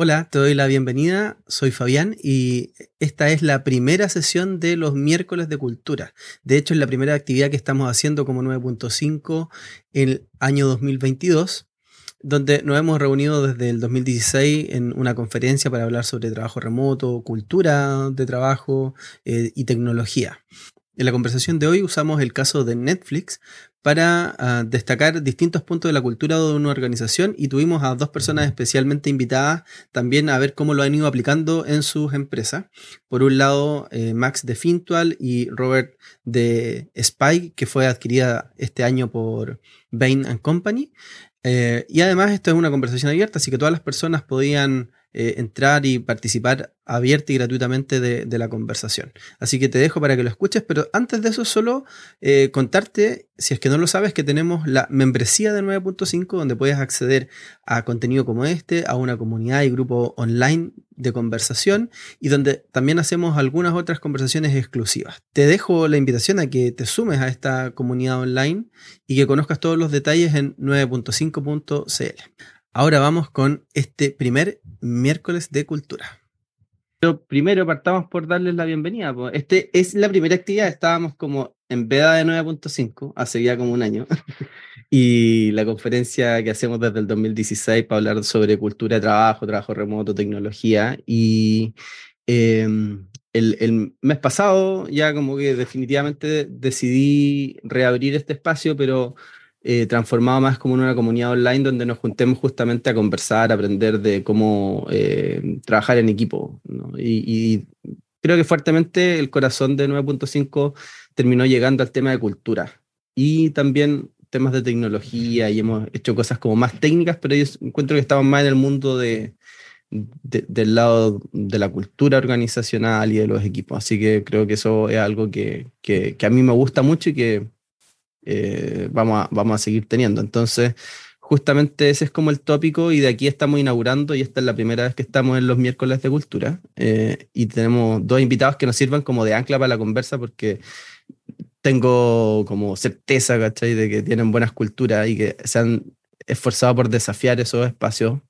Hola, te doy la bienvenida. Soy Fabián y esta es la primera sesión de los miércoles de cultura. De hecho, es la primera actividad que estamos haciendo como 9.5 en el año 2022, donde nos hemos reunido desde el 2016 en una conferencia para hablar sobre trabajo remoto, cultura de trabajo eh, y tecnología. En la conversación de hoy usamos el caso de Netflix para ah, destacar distintos puntos de la cultura de una organización y tuvimos a dos personas especialmente invitadas también a ver cómo lo han ido aplicando en sus empresas. Por un lado, eh, Max de Fintual y Robert de Spike, que fue adquirida este año por Bain Company. Eh, y además esto es una conversación abierta, así que todas las personas podían eh, entrar y participar abierta y gratuitamente de, la conversación. Así que te dejo para que lo escuches, pero antes de eso solo eh, contarte, si es que no lo sabes, que tenemos la membresía de 9.5 donde puedes acceder a contenido como este, a una comunidad y grupo online de conversación y donde también hacemos algunas otras conversaciones exclusivas. Te dejo la invitación a que te sumes a esta comunidad online y que conozcas todos los detalles en 9.5.cl. Ahora vamos con este primer miércoles de cultura. Pero primero partamos por darles la bienvenida. Este es la primera actividad, estábamos como en veda de 9.5, hace ya como un año, y la conferencia que hacemos desde el 2016 para hablar sobre cultura de trabajo, trabajo remoto, tecnología, y em, el, el, mes pasado ya como que definitivamente decidí reabrir este espacio, pero eh, transformado más como en una comunidad online donde nos juntemos justamente a conversar, a aprender de cómo eh, trabajar en equipo. Y, creo que fuertemente el corazón de 9.5 terminó llegando al tema de cultura y también temas de tecnología y hemos hecho cosas como más técnicas, pero yo encuentro que estamos más en el mundo de, del lado de la cultura organizacional y de los equipos. Así que creo que eso es algo que, a mí me gusta mucho y que eh, vamos, a, vamos a seguir teniendo. Entonces, justamente ese es como el tópico y de aquí estamos inaugurando y esta es la primera vez que estamos en los miércoles de cultura eh, y tenemos dos invitados que nos sirvan como de ancla para la conversa porque tengo como certeza, ¿cachai? De que tienen buenas culturas y que se han esforzado por desafiar esos espacios.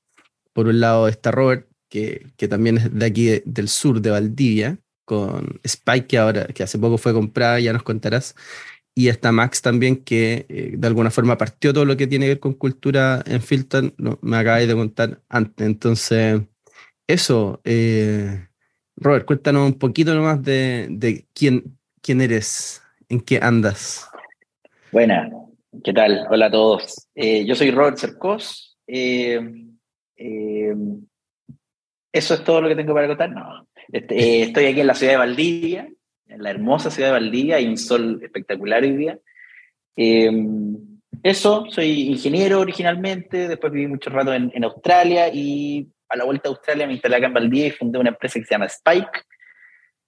Por un lado está Robert, que, que también es de aquí del sur de Valdivia, con Spike, que ahora, que hace poco fue comprada, ya nos contarás, y está Max también, que eh, de alguna forma partió todo lo que tiene que ver con cultura en Filton, me acabáis de contar antes. Entonces, eso, eh, Robert, cuéntanos un poquito nomás de, de quién, quién eres, en qué andas. Buena, ¿qué tal? Hola a todos. Eh, yo soy Robert Cercos. eso es todo lo que tengo para contar. No. Este, estoy aquí en la ciudad de Valdivia, en la hermosa ciudad de Valdivia, hay un sol espectacular hoy día. Em, eso, soy ingeniero originalmente, después viví mucho rato en, en, Australia y a la vuelta a Australia me instalé acá en Valdivia y fundé una empresa que se llama Spike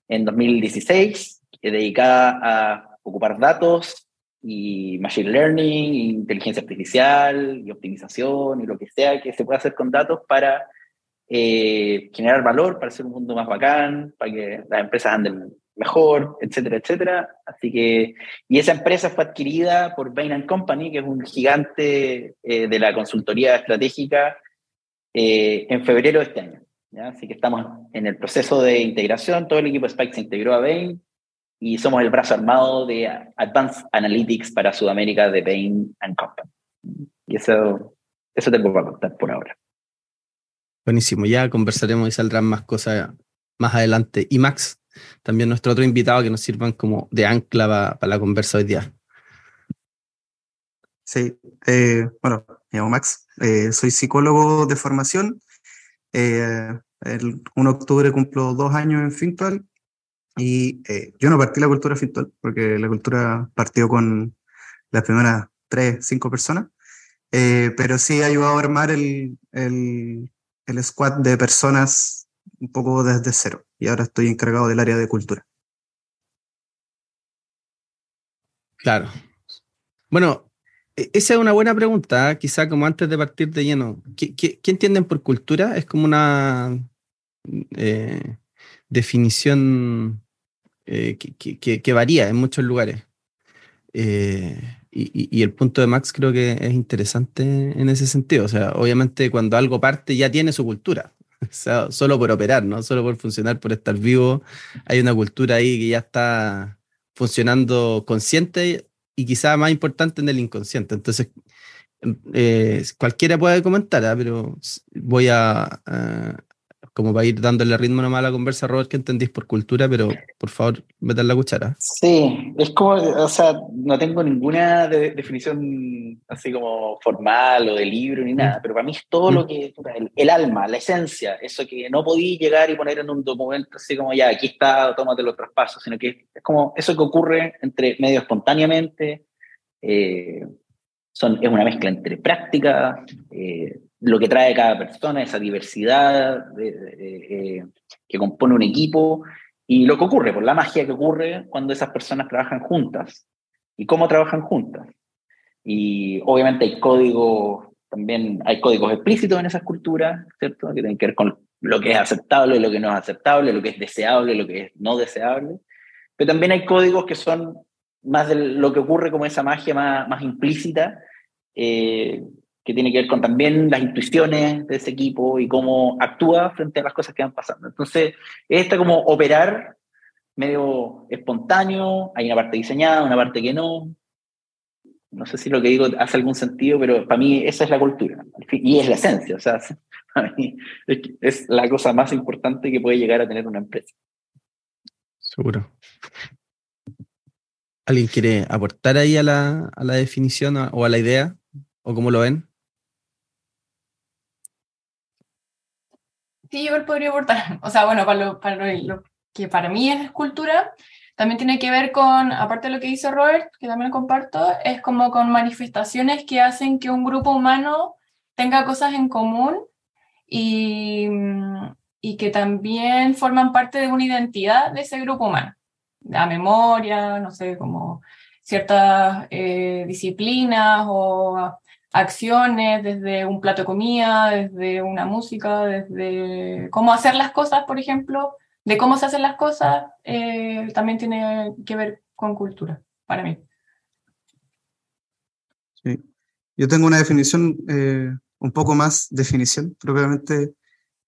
en 2016, dedicada a ocupar datos y machine learning, inteligencia artificial y optimización y lo que sea que se pueda hacer con datos para eh, generar valor, para hacer un mundo más bacán, para que las empresas anden mejor, etcétera, etcétera. Así que, y esa empresa fue adquirida por Bain Company, que es un gigante eh, de la consultoría estratégica, eh, en febrero de este año. Así que estamos en el proceso de integración, todo el equipo Spike se integró a Bain y somos el brazo armado de Advanced Analytics para Sudamérica de Bain Company. Y eso, eso tengo para contar por ahora. Buenísimo, ya conversaremos y saldrán más cosas más adelante. Y Max, también nuestro otro invitado que nos sirvan como de ancla para la conversa hoy día. Sí, eh, bueno, me llamo Max, eh, soy psicólogo de formación. Eh, el 1 de octubre cumplo dos años en Fintual y yo no partí la cultura Fintual porque la cultura partió con las primeras tres, cinco personas, pero sí ha ayudado a armar el, el, el squad de personas un poco desde cero y ahora estoy encargado del área de cultura. Claro. Bueno, e-, esa es una buena pregunta, ¿eh? quizá como antes de partir de lleno. ¿Qué, qué, entienden por cultura? Es como una eh, definición eh, que, que, varía en muchos lugares. Y, y, el punto de Max creo que es interesante en ese sentido. O sea, obviamente cuando algo parte ya tiene su cultura. solo por operar, ¿no? Solo por funcionar, por estar vivo. Hay una cultura ahí que ya está funcionando consciente y quizá más importante en el inconsciente. Entonces, eh, cualquiera puede comentar, ¿ah? pero voy a, como para ir dándole ritmo nomás a la conversa, Robert, que entendís por cultura, pero por favor, metan la cuchara. Sí, es como, o sea, no tengo ninguna definición así como formal o de libro ni nada, mm. pero para mí es todo lo mm. que, el, alma, la esencia, eso que no podí llegar y poner en un documento así como ya, aquí está, tómate los traspasos, sino que es como eso que ocurre entre medio espontáneamente, eh, son, es una mezcla entre práctica, eh, lo que trae cada persona, esa diversidad eh, que compone un equipo y lo que ocurre, por la magia que ocurre cuando esas personas trabajan juntas y cómo trabajan juntas. Y obviamente hay códigos, también hay códigos explícitos en esas culturas, ¿cierto? Que tienen que ver con lo que es aceptable, lo que no es aceptable, lo que es deseable, lo que es no deseable. Pero también hay códigos que son más de lo que ocurre como esa magia más, más implícita, eh, que tiene que ver con también las intuiciones de ese equipo y cómo actúa frente a las cosas que van pasando. Entonces, esta como operar medio espontáneo, hay una parte diseñada, una parte que no. No sé si lo que digo hace algún sentido, pero para mí esa es la cultura y es la esencia. O sea, para mí es la cosa más importante que puede llegar a tener una empresa. Seguro. ¿Alguien quiere aportar ahí a la, a la definición o a la idea? ¿O cómo lo ven? Sí, yo podría aportar. O sea, bueno, para lo, para lo, que para mí es escultura, también tiene que ver con, aparte de lo que dice Robert, que también comparto, es como con manifestaciones que hacen que un grupo humano tenga cosas en común y, y que también forman parte de una identidad de ese grupo humano. La memoria, no sé, como ciertas eh, disciplinas o acciones, desde un plato de comida, desde una música, desde cómo hacer las cosas, por ejemplo, de cómo se hacen las cosas, eh, también tiene que ver con cultura, para mí. Sí. Yo tengo una definición, eh, un poco más definición, propiamente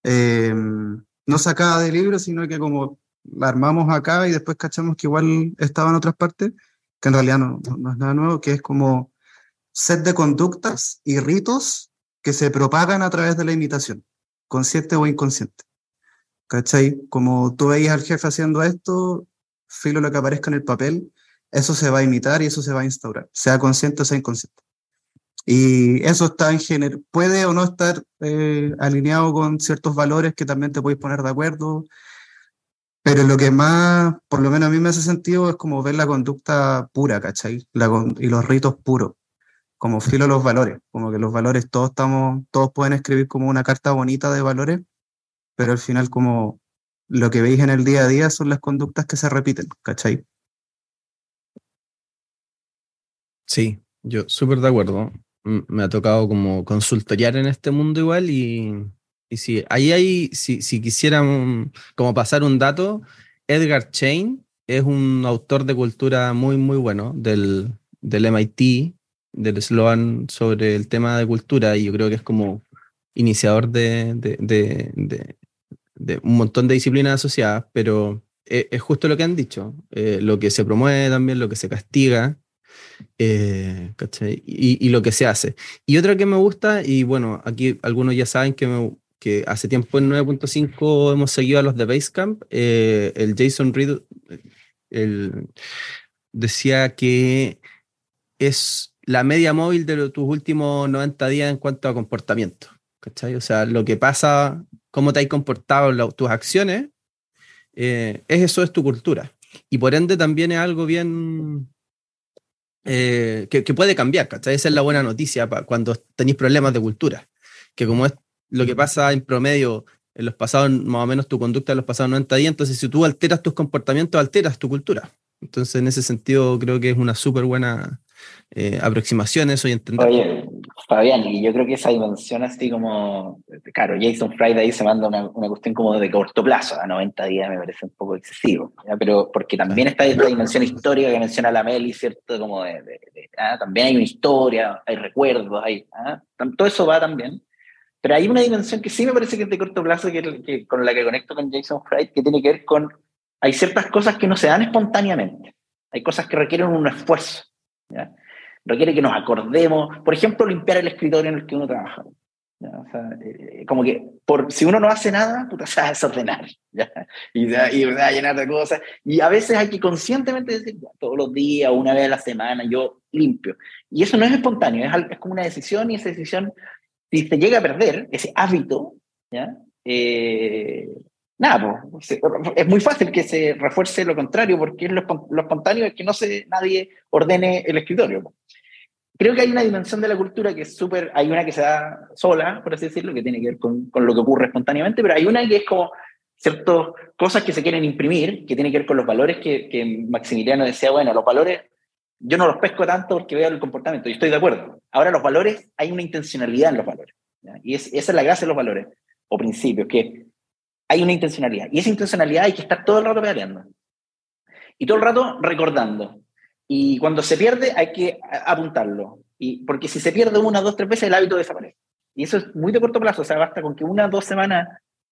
eh, no sacada de libro, sino que como la armamos acá y después cachamos que igual estaba en otras partes, que en realidad no, no es nada nuevo, que es como set de conductas y ritos que se propagan a través de la imitación, consciente o inconsciente. ¿Cachai? Como tú veías al jefe haciendo esto, filo lo que aparezca en el papel, eso se va a imitar y eso se va a instaurar, sea consciente o sea inconsciente. Y eso está en género, puede o no estar eh, alineado con ciertos valores que también te puedes poner de acuerdo, pero lo que más, por lo menos a mí me hace sentido, es como ver la conducta pura, ¿cachai? y los ritos puros como filo los valores, como que los valores todos estamos, todos pueden escribir como una carta bonita de valores, pero al final como lo que veis en el día a día son las conductas que se repiten, ¿cachai? Sí, yo súper de acuerdo. Me ha tocado como consultoriar en este mundo igual y, y sí, ahí hay, si, si quisieran como pasar un dato, Edgar Chain es un autor de cultura muy, muy bueno del, del MIT, del Sloan sobre el tema de cultura y yo creo que es como iniciador de, de, un montón de disciplinas asociadas, pero es, justo lo que han dicho, eh, lo que se promueve también, lo que se castiga. Eh, y, y, lo que se hace. Y otra que me gusta, y bueno, aquí algunos ya saben que, que hace tiempo en 9.5 hemos seguido a los de Basecamp, eh, el Jason Reed el, decía que es la media móvil de tus últimos 90 días en cuanto a comportamiento. ¿cachai? O sea, lo que pasa, cómo te has comportado tus acciones, eh, es eso es tu cultura. Y por ende también es algo bien eh, que, puede cambiar, ¿cachai? Esa es la buena noticia cuando tenéis problemas de cultura. Que como es lo que pasa en promedio en los pasados, más o menos tu conducta en los pasados 90 días, entonces si tú alteras tus comportamientos, alteras tu cultura. Entonces, en ese sentido, creo que es una súper buena eh, aproximaciones hoy entender. Oye, Fabián, y yo creo que esa dimensión así como, claro, Jason Friday se manda una, una cuestión como de corto plazo, a 90 días me parece un poco excesivo, pero porque también está esta dimensión histórica que menciona la Meli, ¿cierto? Como de, ah, también hay una historia, hay recuerdos, hay, ah, todo eso va también, Pero hay una dimensión que sí me parece que es de corto plazo, que, con la que conecto con Jason Fried, que tiene que ver con, hay ciertas cosas que no se dan espontáneamente, hay cosas que requieren un esfuerzo, ¿ya? requiere que nos acordemos, por ejemplo, limpiar el escritorio en el que uno trabaja. O sea, eh, como que por, si uno no hace nada, puta, se va a desordenar ¿ya? Y, se, va a llenar de cosas. Y a veces hay que conscientemente decir, todos los días, una vez a la semana, yo limpio. Y eso no es espontáneo, es, es como una decisión y esa decisión, si se llega a perder ese hábito, ¿ya? Eh, nada, es muy fácil que se refuerce lo contrario, porque lo, lo espontáneo es que no se, nadie ordene el escritorio creo que hay una dimensión de la cultura que es súper, hay una que se da sola, por así decirlo, que tiene que ver con, con, lo que ocurre espontáneamente, pero hay una que es como ciertas cosas que se quieren imprimir, que tiene que ver con los valores que, Maximiliano decía, bueno, los valores, yo no los pesco tanto porque veo el comportamiento, y estoy de acuerdo. Ahora los valores, hay una intencionalidad en los valores, y es, esa es la gracia de los valores, o principios, que hay una intencionalidad, y esa intencionalidad hay que estar todo el rato peleando, y todo el rato recordando, y cuando se pierde hay que apuntarlo. Y, porque si se pierde una, dos, tres veces, el hábito desaparece. Y eso es muy de corto plazo. O sea, basta con que una, dos semanas,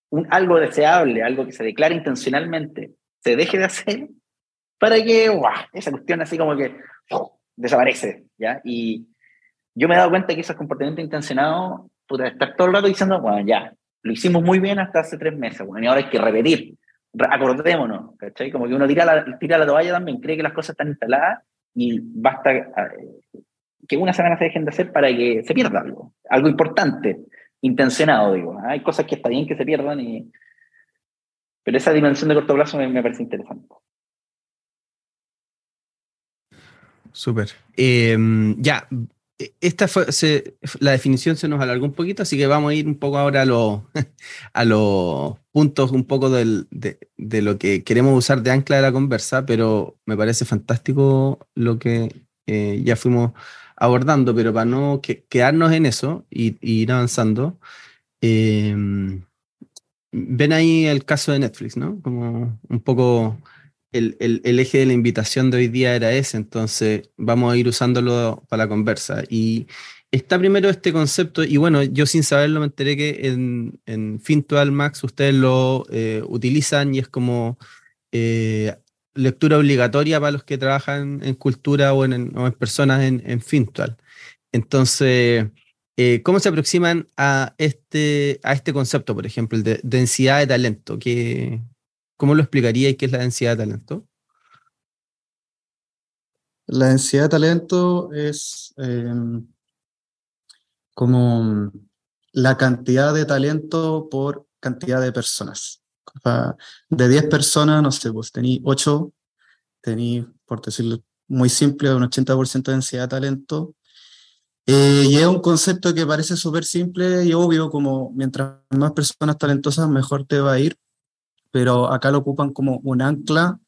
un, algo deseable, algo que se declara intencionalmente, se deje de hacer para que esa cuestión así como que desaparece. ¿ya? Y yo me he dado cuenta que esos comportamientos intencionados, puta, estar todo el rato diciendo, bueno, ya, lo hicimos muy bien hasta hace tres meses, bueno, ahora hay que repetir acordémonos, ¿cachai? Como que uno tira la, tira la toalla también, cree que las cosas están instaladas y basta eh, que una semana se dejen de hacer para que se pierda algo, algo importante, intencionado, digo. Hay cosas que está bien que se pierdan, y... pero esa dimensión de corto plazo me, parece interesante. Súper. Eh, ya, esta fue, la definición se nos alargó un poquito, así que vamos a ir un poco ahora a, lo, a los puntos un poco de, lo que queremos usar de ancla de la conversa, pero me parece fantástico lo que eh, ya fuimos abordando, pero para no que, quedarnos en eso y ir avanzando, eh, ven ahí el caso de Netflix, ¿no? Como un poco el, el, eje de la invitación de hoy día era ese, entonces vamos a ir usándolo para la conversa. Y está primero este concepto, y bueno, yo sin saberlo me enteré que en, en Fintual Max ustedes lo eh, utilizan y es como eh, lectura obligatoria para los que trabajan en cultura o en, en personas en, en, Fintual. Entonces, eh, ¿cómo se aproximan a este, a este concepto, por ejemplo, de densidad de talento? ¿Qué, ¿Cómo lo explicaría y qué es la densidad de talento? La densidad de talento es eh, como la cantidad de talento por cantidad de personas. De 10 personas, no sé, pues tení 8, tení, por decirlo muy simple, un 80% de densidad de talento. Eh, y es un concepto que parece súper simple y obvio, como mientras más personas talentosas, mejor te va a ir, pero acá lo ocupan como un ancla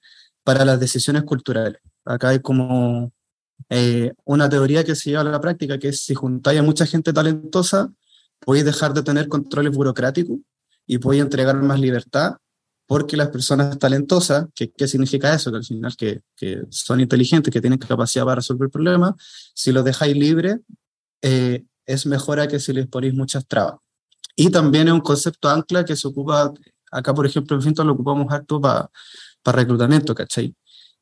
para las decisiones culturales. Acá hay como eh, una teoría que se lleva a la práctica, que si juntáis a mucha gente talentosa, podéis dejar de tener controles burocráticos y podéis entregar más libertad, porque las personas talentosas, ¿qué, qué significa eso? Que al final que, que, son inteligentes, que tienen capacidad para resolver problemas, si los dejáis libres, eh, es mejor a que si les ponéis muchas trabas. Y también es un concepto ancla que se ocupa acá, por ejemplo, en Finto lo ocupamos harto para reclutamiento, ¿cachai?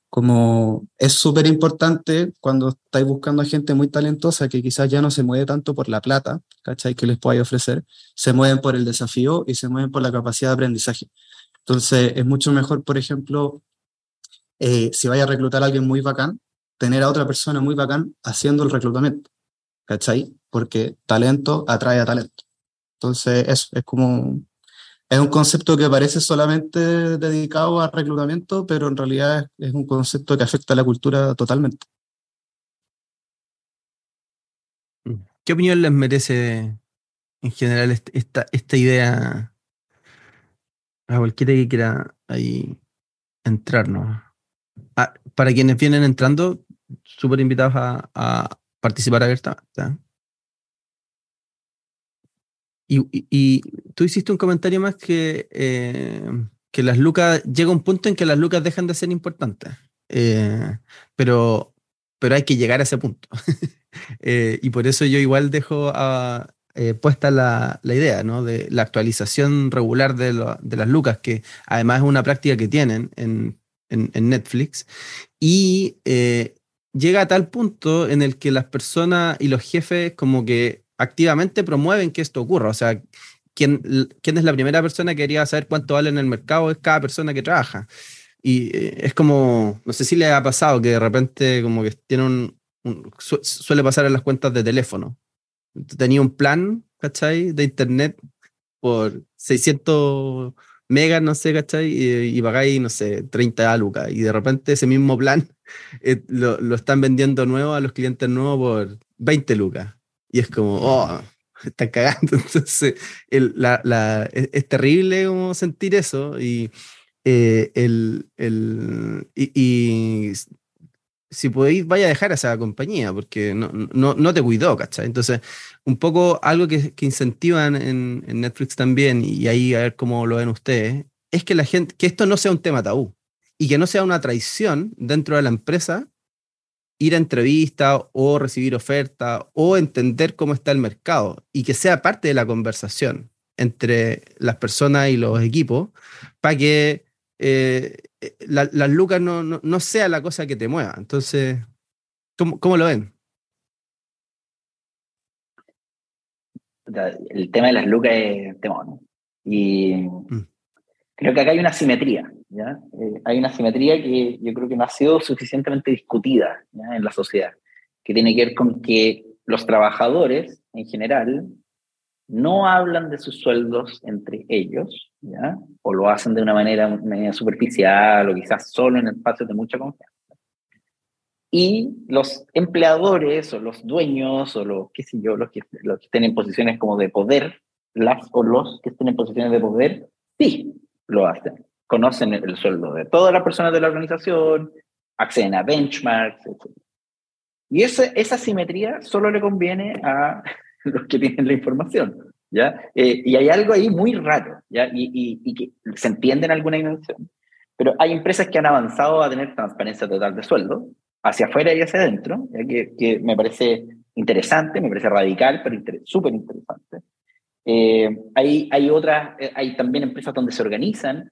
Como es súper importante cuando estáis buscando a gente muy talentosa que quizás ya no se mueve tanto por la plata, ¿cachai? Que les podáis ofrecer, se mueven por el desafío y se mueven por la capacidad de aprendizaje. Entonces, es mucho mejor, por ejemplo, eh, si vaya a reclutar a alguien muy bacán, tener a otra persona muy bacán haciendo el reclutamiento, ¿cachai? Porque talento atrae a talento. Entonces, eso es como es un concepto que parece solamente dedicado al reclutamiento, pero en realidad es, un concepto que afecta a la cultura totalmente. ¿Qué opinión les merece en general esta, idea a cualquiera que quiera ahí entrarnos? Ah, para quienes vienen entrando, súper invitados a, a participar abiertamente. Y, tú hiciste un comentario más que, eh, que las lucas, llega un punto en que las lucas dejan de ser importantes, eh, pero, pero hay que llegar a ese punto. Eh, y por eso yo igual dejo puesta la, idea, ¿no? De la actualización regular de, las lucas, que además es una práctica que tienen en, Netflix. Y llega a tal punto en el que las personas y los jefes como que activamente promueven que esto ocurra. O sea, ¿quién, quién es la primera persona que quería saber cuánto vale en el mercado? Es cada persona que trabaja. Y eh, es como, no sé si le ha pasado que de repente como que tiene un, suele pasar en las cuentas de teléfono. Tenía un plan, ¿cachai? De internet por 600 megas, no sé, ¿cachai? Y, y pagáis, no sé, 30 lucas. Y de repente ese mismo plan eh, lo, lo, están vendiendo nuevo a los clientes nuevos por 20 lucas. Y es como, oh, están cagando. Entonces, el, la, la, es, terrible como sentir eso. Y, eh, el, el, y, si podéis, vaya a dejar a esa compañía, porque no, no, no te cuidó, ¿cachai? Entonces, un poco algo que, que incentivan en, en, Netflix también, y ahí a ver cómo lo ven ustedes, es que la gente, que esto no sea un tema tabú y que no sea una traición dentro de la empresa ir a entrevista o recibir oferta o entender cómo está el mercado y que sea parte de la conversación entre las personas y los equipos para que eh, las lucas no, no, sea la cosa que te mueva. Entonces, ¿cómo, cómo lo ven? El tema de las lucas es temor. Y mm. creo que acá hay una simetría. ¿Ya? Eh, hay una simetría que yo creo que no ha sido suficientemente discutida en la sociedad, que tiene que ver con que los trabajadores en general no hablan de sus sueldos entre ellos, ¿ya? o lo hacen de una manera, superficial o quizás solo en espacios de mucha confianza. Y los empleadores o los dueños o los, qué sé yo, los que, los que estén en posiciones como de poder, las o los que estén en posiciones de poder, sí lo hacen conocen el sueldo de todas las personas de la organización, acceden a benchmarks, etc. Y esa, esa simetría solo le conviene a los que tienen la información, ¿ya? Eh, y hay algo ahí muy raro, ¿ya? Y, y, que se entiende en alguna dimensión. Pero hay empresas que han avanzado a tener transparencia total de sueldo, hacia afuera y hacia adentro, Que, que, me parece interesante, me parece radical, pero súper interesante. Eh, hay, hay otras, eh, hay también empresas donde se organizan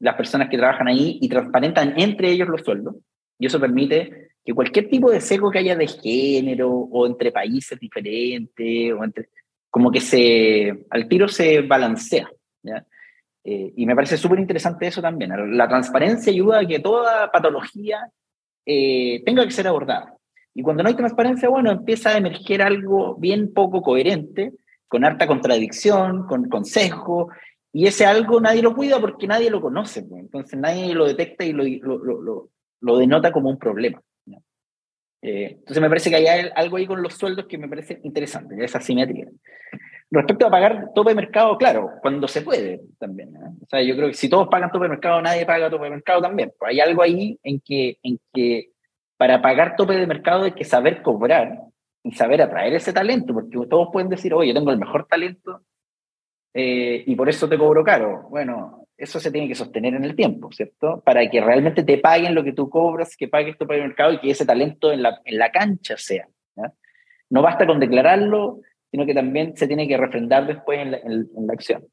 las personas que trabajan ahí y transparentan entre ellos los sueldos. Y eso permite que cualquier tipo de seco que haya de género o entre países diferentes, o entre, como que se, al tiro se balancea. ¿ya? Eh, y me parece súper interesante eso también. La transparencia ayuda a que toda patología eh, tenga que ser abordada. Y cuando no hay transparencia, bueno, empieza a emerger algo bien poco coherente, con harta contradicción, con consejo, y ese algo nadie lo cuida porque nadie lo conoce, pues. entonces nadie lo detecta y lo, lo, lo, lo denota como un problema. Eh, entonces me parece que hay algo ahí con los sueldos que me parece interesante, esa simetría. Respecto a pagar tope de mercado, claro, cuando se puede también. O sea, yo creo que si todos pagan tope de mercado, nadie paga tope de mercado también. Pues hay algo ahí en que, en que para pagar tope de mercado hay que saber cobrar y saber atraer ese talento, porque todos pueden decir, oye, yo tengo el mejor talento, eh, y por eso te cobro caro. Bueno, eso se tiene que sostener en el tiempo, ¿cierto? Para que realmente te paguen lo que tú cobras, que pagues tu el mercado y que ese talento en la, en la cancha sea. No basta con declararlo, sino que también se tiene que refrendar después en la, en, la acción.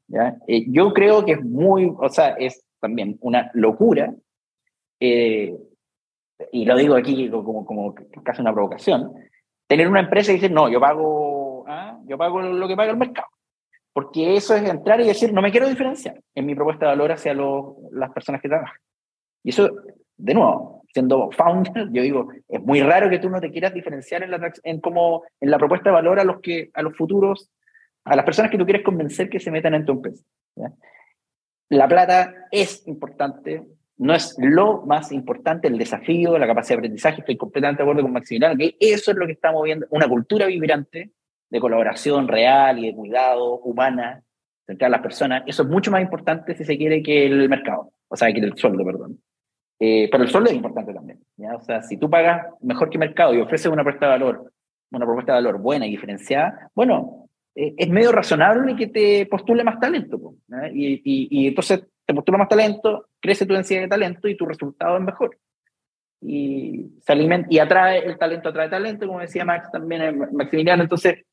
Eh, yo creo que es muy, o sea, es también una locura, eh, y lo digo aquí como, como casi una provocación, tener una empresa y decir, no, yo pago, ¿ah? yo pago lo que paga el mercado. Porque eso es entrar y decir, no me quiero diferenciar en mi propuesta de valor hacia las personas que trabajan. Y eso, de nuevo, siendo founder, yo digo, es muy raro que tú no te quieras diferenciar en la, en como, en la propuesta de valor a los, que, a los futuros, a las personas que tú quieres convencer que se metan en tu empresa. La plata es importante, no es lo más importante, el desafío, la capacidad de aprendizaje, estoy completamente de acuerdo con Maximiliano, que eso es lo que está moviendo, una cultura vibrante, de colaboración real y de cuidado humana entre las personas, eso es mucho más importante si se quiere que el mercado, o sea, que el sueldo, perdón. Eh, pero el sueldo es importante también. ¿ya? O sea, si tú pagas mejor que mercado y ofreces una propuesta de valor, una propuesta de valor buena y diferenciada, bueno, eh, es medio razonable que te postule más talento. Y, y, y, entonces te postula más talento, crece tu densidad de talento y tu resultado es mejor. Y, se alimenta, y atrae el talento, atrae talento, como decía Max también, Maximiliano. Entonces,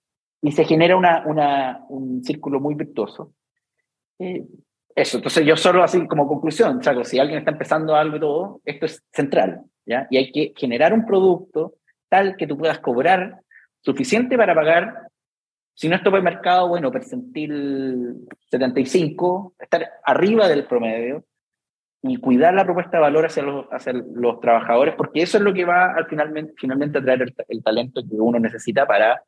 y se genera una, una, un círculo muy virtuoso. Eh, eso, entonces yo solo así como conclusión, Chaco, si alguien está empezando algo y todo, esto es central, ¿ya? Y hay que generar un producto tal que tú puedas cobrar suficiente para pagar, si no es tope mercado, bueno, percentil 75, estar arriba del promedio y cuidar la propuesta de valor hacia los, hacia los trabajadores, porque eso es lo que va al finalmente, finalmente a traer el, talento que uno necesita para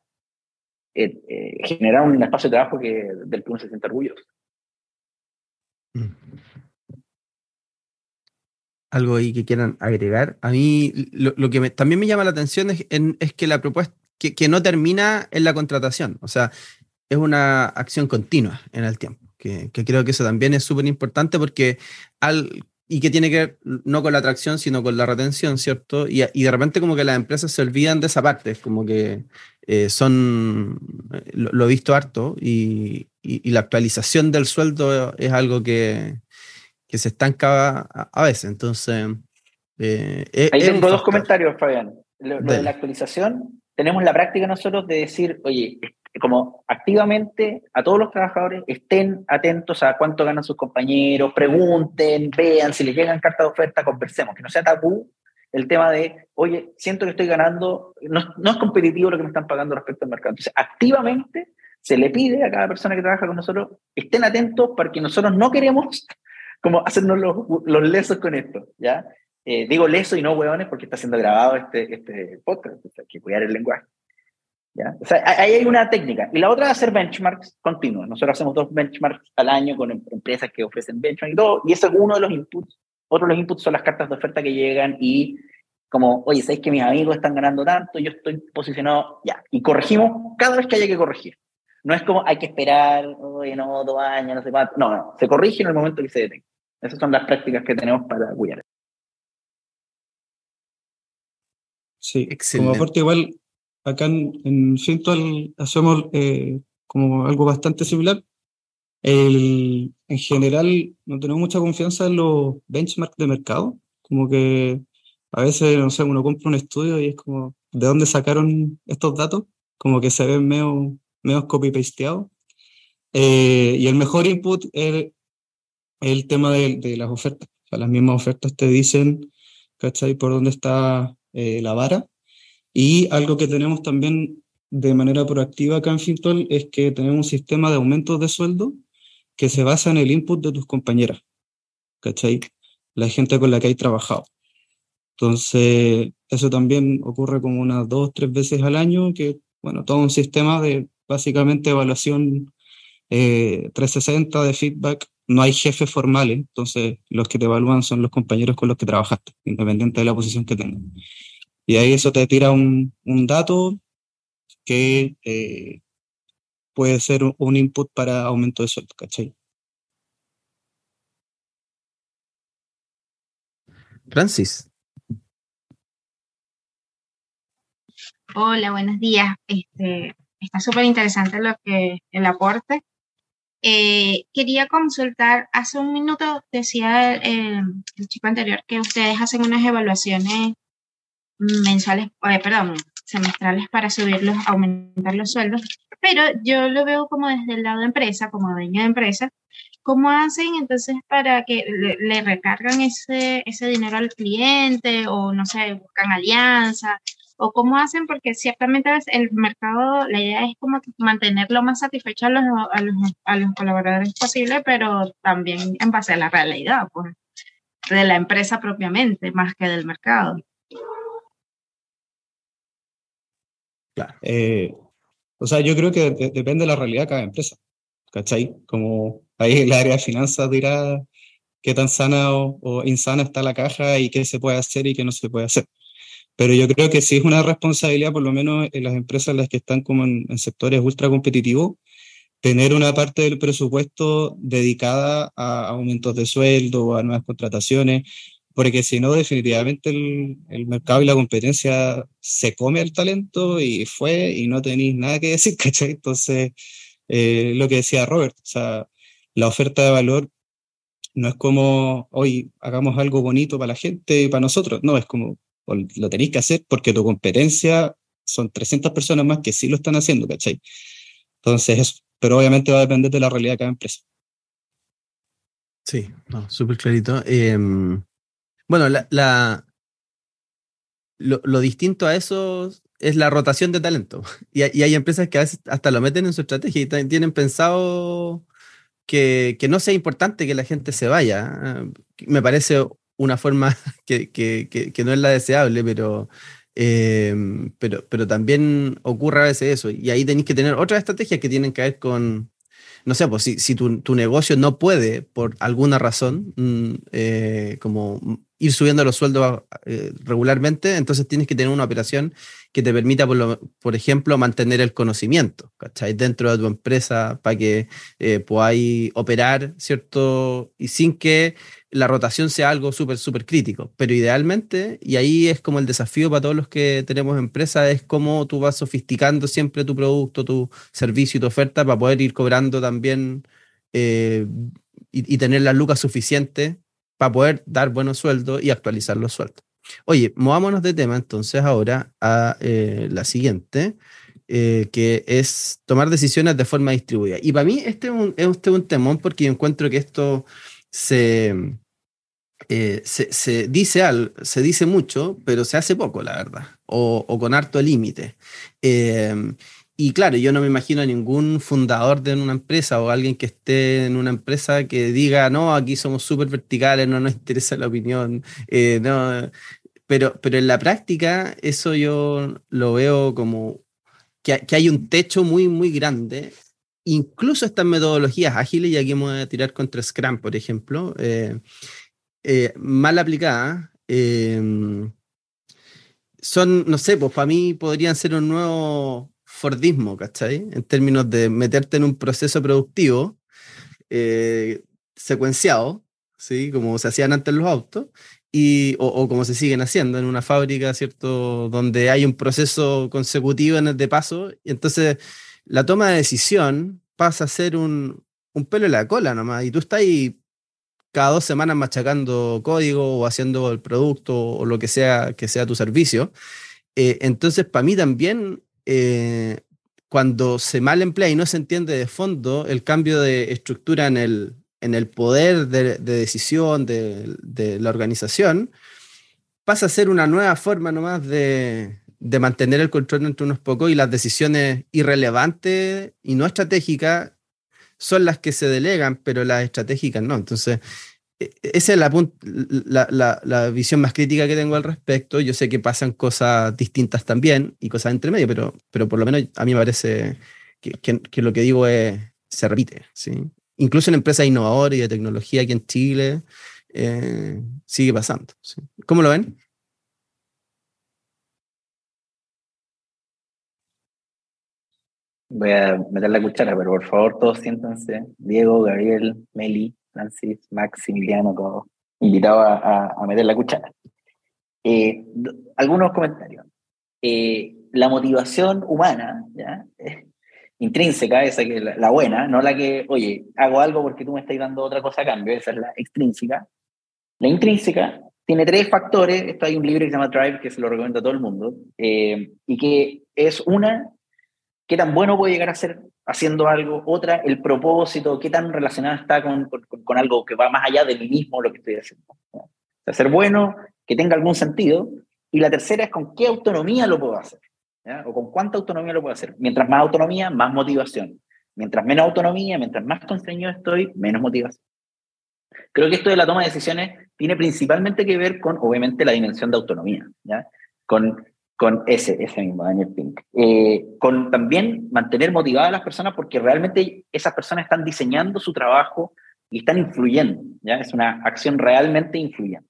eh, eh, generar un espacio de trabajo que, del que uno se siente orgulloso. Mm. Algo ahí que quieran agregar. A mí lo, que también me llama la atención es, que la propuesta, que, no termina en la contratación, o sea, es una acción continua en el tiempo. Que, creo que eso también es súper importante porque al, y que tiene que ver no con la atracción, sino con la retención, ¿cierto? Y, y de repente como que las empresas se olvidan de esa parte, como que eh, son, eh, lo, he visto harto, y, y, la actualización del sueldo es algo que, que se estanca a, veces, entonces... Eh, Ahí tengo dos comentarios, Fabián. Lo, de la actualización, tenemos la práctica nosotros de decir, oye, como activamente a todos los trabajadores estén atentos a cuánto ganan sus compañeros, pregunten, vean, si les llegan cartas de oferta, conversemos, que no sea tabú el tema de, oye, siento que estoy ganando, no, no, es competitivo lo que me están pagando respecto al mercado. Entonces, activamente se le pide a cada persona que trabaja con nosotros, estén atentos porque nosotros no queremos como hacernos los, los lesos con esto, ¿ya? Eh, digo lesos y no hueones porque está siendo grabado este, este podcast, hay que cuidar el lenguaje. ¿Ya? O sea, ahí hay una técnica. Y la otra es hacer benchmarks continuos. Nosotros hacemos dos benchmarks al año con em, empresas que ofrecen benchmarks y todo, y eso es uno de los inputs otro de los inputs son las cartas de oferta que llegan y como, oye, ¿sabéis que mis amigos están ganando tanto? Yo estoy posicionado, ya. Y corregimos cada vez que haya que corregir. No es como hay que esperar, oye, no, dos años, no sé cuánto. No, no, se corrige en el momento que se detenga. Esas son las prácticas que tenemos para cuidar. Sí, Excelente. como aporte igual, acá en, en hacemos eh, como algo bastante similar. El, en general, no tenemos mucha confianza en los benchmarks de mercado. Como que a veces, no sé, uno compra un estudio y es como, ¿de dónde sacaron estos datos? Como que se ven medio, medio copy-pasteados. Eh, y el mejor input es el, tema de, de, las ofertas. O sea, las mismas ofertas te dicen, ¿cachai? Por dónde está eh, la vara. Y algo que tenemos también de manera proactiva acá en Fintol es que tenemos un sistema de aumentos de sueldo que se basa en el input de tus compañeras, ¿cachai? La gente con la que hay trabajado. Entonces, eso también ocurre como unas dos, tres veces al año, que, bueno, todo un sistema de básicamente evaluación 360 eh, de feedback. No hay jefes formales, entonces los que te evalúan son los compañeros con los que trabajaste, independiente de la posición que tengan. Y ahí eso te tira un, un dato que eh, puede ser un input para aumento de sueldo, ¿cachai? Francis. Hola, buenos días. Este, está súper interesante lo que el aporte. Eh, quería consultar, hace un minuto decía el, chico anterior que ustedes hacen unas evaluaciones mensuales, eh, perdón, semestrales para subirlos, aumentar los sueldos, pero yo lo veo como desde el lado de empresa, como dueño de empresa, ¿cómo hacen entonces para que le, recargan ese, ese dinero al cliente o no sé, buscan alianza? ¿O cómo hacen? Porque ciertamente el mercado, la idea es como mantenerlo más satisfecho a los, a los, a los colaboradores posible, pero también en base a la realidad, pues, de la empresa propiamente, más que del mercado. Eh, o sea, yo creo que depende de la realidad de cada empresa, ¿cachai? Como ahí el área de finanzas dirá qué tan sana o, insana está la caja y qué se puede hacer y qué no se puede hacer. Pero yo creo que sí es una responsabilidad, por lo menos en las empresas las que están como en, en sectores ultra competitivos, tener una parte del presupuesto dedicada a aumentos de sueldo o a nuevas contrataciones porque si no, definitivamente el, el, mercado y la competencia se come el talento y fue y no tenéis nada que decir, ¿cachai? Entonces, eh, lo que decía Robert, o sea, la oferta de valor no es como, hoy hagamos algo bonito para la gente y para nosotros, no, es como, lo tenéis que hacer porque tu competencia son 300 personas más que sí lo están haciendo, ¿cachai? Entonces, eso. Pero obviamente va a depender de la realidad de cada empresa. Sí, súper clarito. Em, bueno, la, lo, distinto a eso es la rotación de talento. Y, hay empresas que a veces hasta lo meten en su estrategia y tienen pensado que, no sea importante que la gente se vaya. Me parece una forma que, no es la deseable, pero, em, pero, pero también ocurre a veces eso. Y ahí tenéis que tener otras estrategias que tienen que ver con, no sé, pues si, si tu, tu, negocio no puede por alguna razón, mm, eh, como ir subiendo los sueldos eh, regularmente, entonces tienes que tener una operación que te permita, por, por ejemplo, mantener el conocimiento, ¿cachai? Dentro de tu empresa para que eh, podáis operar, ¿cierto? Y sin que la rotación sea algo súper, súper crítico. Pero idealmente, y ahí es como el desafío para todos los que tenemos empresa, es cómo tú vas sofisticando siempre tu producto, tu servicio y tu oferta para poder ir cobrando también eh, y, tener las lucas suficientes para poder dar buenos sueldos y actualizar los sueldos. Oye, movámonos de tema entonces ahora a eh, la siguiente, eh, que es tomar decisiones de forma distribuida. Y para mí este es un, este un temón porque encuentro que esto se, eh, se, dice al, se dice mucho, pero se hace poco, la verdad, o, con harto límite. Y claro, yo no me imagino a ningún fundador de una empresa o alguien que esté en una empresa que diga, no, aquí somos súper verticales, no nos interesa la opinión. Eh, no. Pero, pero en la práctica eso yo lo veo como que, que, hay un techo muy, muy grande. Incluso estas metodologías ágiles, y aquí vamos a tirar contra Scrum, por ejemplo, eh, eh, mal aplicadas, son, no sé, pues para mí podrían ser un nuevo Fordismo, ¿cachai? En términos de meterte en un proceso productivo eh, secuenciado, ¿sí? Como se hacían antes los autos, y, o, como se siguen haciendo en una fábrica, ¿cierto? Donde hay un proceso consecutivo en el de paso, y entonces la toma de decisión pasa a ser un, un pelo en la cola nomás, y tú estás ahí cada dos semanas machacando código o haciendo el producto o lo que sea que sea tu servicio. Eh, entonces, para mí también eh, cuando se mal emplea y no se entiende de fondo el cambio de estructura en el, en el poder de, decisión de, de, la organización, pasa a ser una nueva forma nomás de, de mantener el control entre unos pocos y las decisiones irrelevantes y no estratégicas son las que se delegan, pero las estratégicas no. Entonces, e, esa es la, visión más crítica que tengo al respecto. Yo sé que pasan cosas distintas también y cosas entre medio, pero, pero por lo menos a mí me parece que, lo que digo es, se repite. ¿sí? Incluso en empresas innovadoras y de tecnología aquí en Chile eh, sigue pasando. ¿Cómo lo ven? Voy a meter la cuchara, pero por favor todos siéntanse. Diego, Gabriel, Meli, Francis, Maximiliano, como invitado a, a, meter la cuchara. Eh, algunos comentarios. Eh, la motivación humana, ¿ya? intrínseca, esa que es la, buena, no la que, oye, hago algo porque tú me estás dando otra cosa a cambio, esa es la extrínseca. La intrínseca tiene tres factores, esto hay un libro que se llama Drive, que se lo recomiendo a todo el mundo, eh, y que es una, qué tan bueno puede llegar a ser haciendo algo, otra, el propósito, qué tan relacionado está con, con, algo que va más allá de mí mismo lo que estoy haciendo. O sea, ser bueno, que tenga algún sentido, y la tercera es con qué autonomía lo puedo hacer, o con cuánta autonomía lo puedo hacer. Mientras más autonomía, más motivación. Mientras menos autonomía, mientras más constreñido estoy, menos motivación. Creo que esto de la toma de decisiones tiene principalmente que ver con, obviamente, la dimensión de autonomía, ¿ya? con con ese, ese mismo, Daniel Pink. Eh, con también mantener motivadas a las personas porque realmente esas personas están diseñando su trabajo y están influyendo, ¿ya? Es una acción realmente influyente,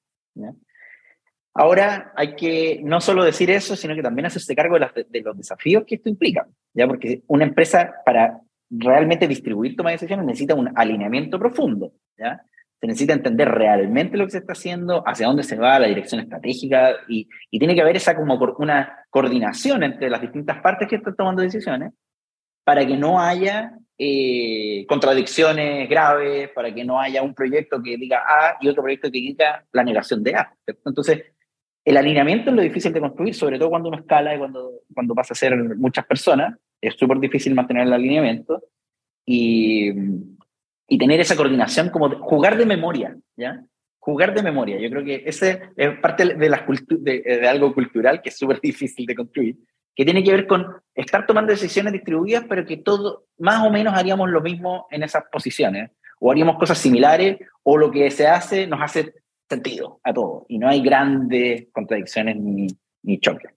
Ahora hay que no solo decir eso, sino que también hacerse cargo de, los desafíos que esto implica, ¿ya? Porque una empresa para realmente distribuir toma de decisiones necesita un alineamiento profundo, ¿ya? Se necesita entender realmente lo que se está haciendo, hacia dónde se va, la dirección estratégica, y, y tiene que haber esa como una coordinación entre las distintas partes que están tomando decisiones para que no haya eh, contradicciones graves, para que no haya un proyecto que diga A y otro proyecto que diga la negación de A. Entonces, el alineamiento es lo difícil de construir, sobre todo cuando uno escala y cuando, cuando pasa a ser muchas personas, es súper difícil mantener el alineamiento y, y, tener esa coordinación, como jugar de memoria, ¿ya? Jugar de memoria. Yo creo que ese es parte de, la de, de algo cultural que es súper difícil de construir, que tiene que ver con estar tomando decisiones distribuidas, pero que todo, más o menos haríamos lo mismo en esas posiciones, o haríamos cosas similares, o lo que se hace nos hace sentido a todo, y no hay grandes contradicciones ni, ni choques.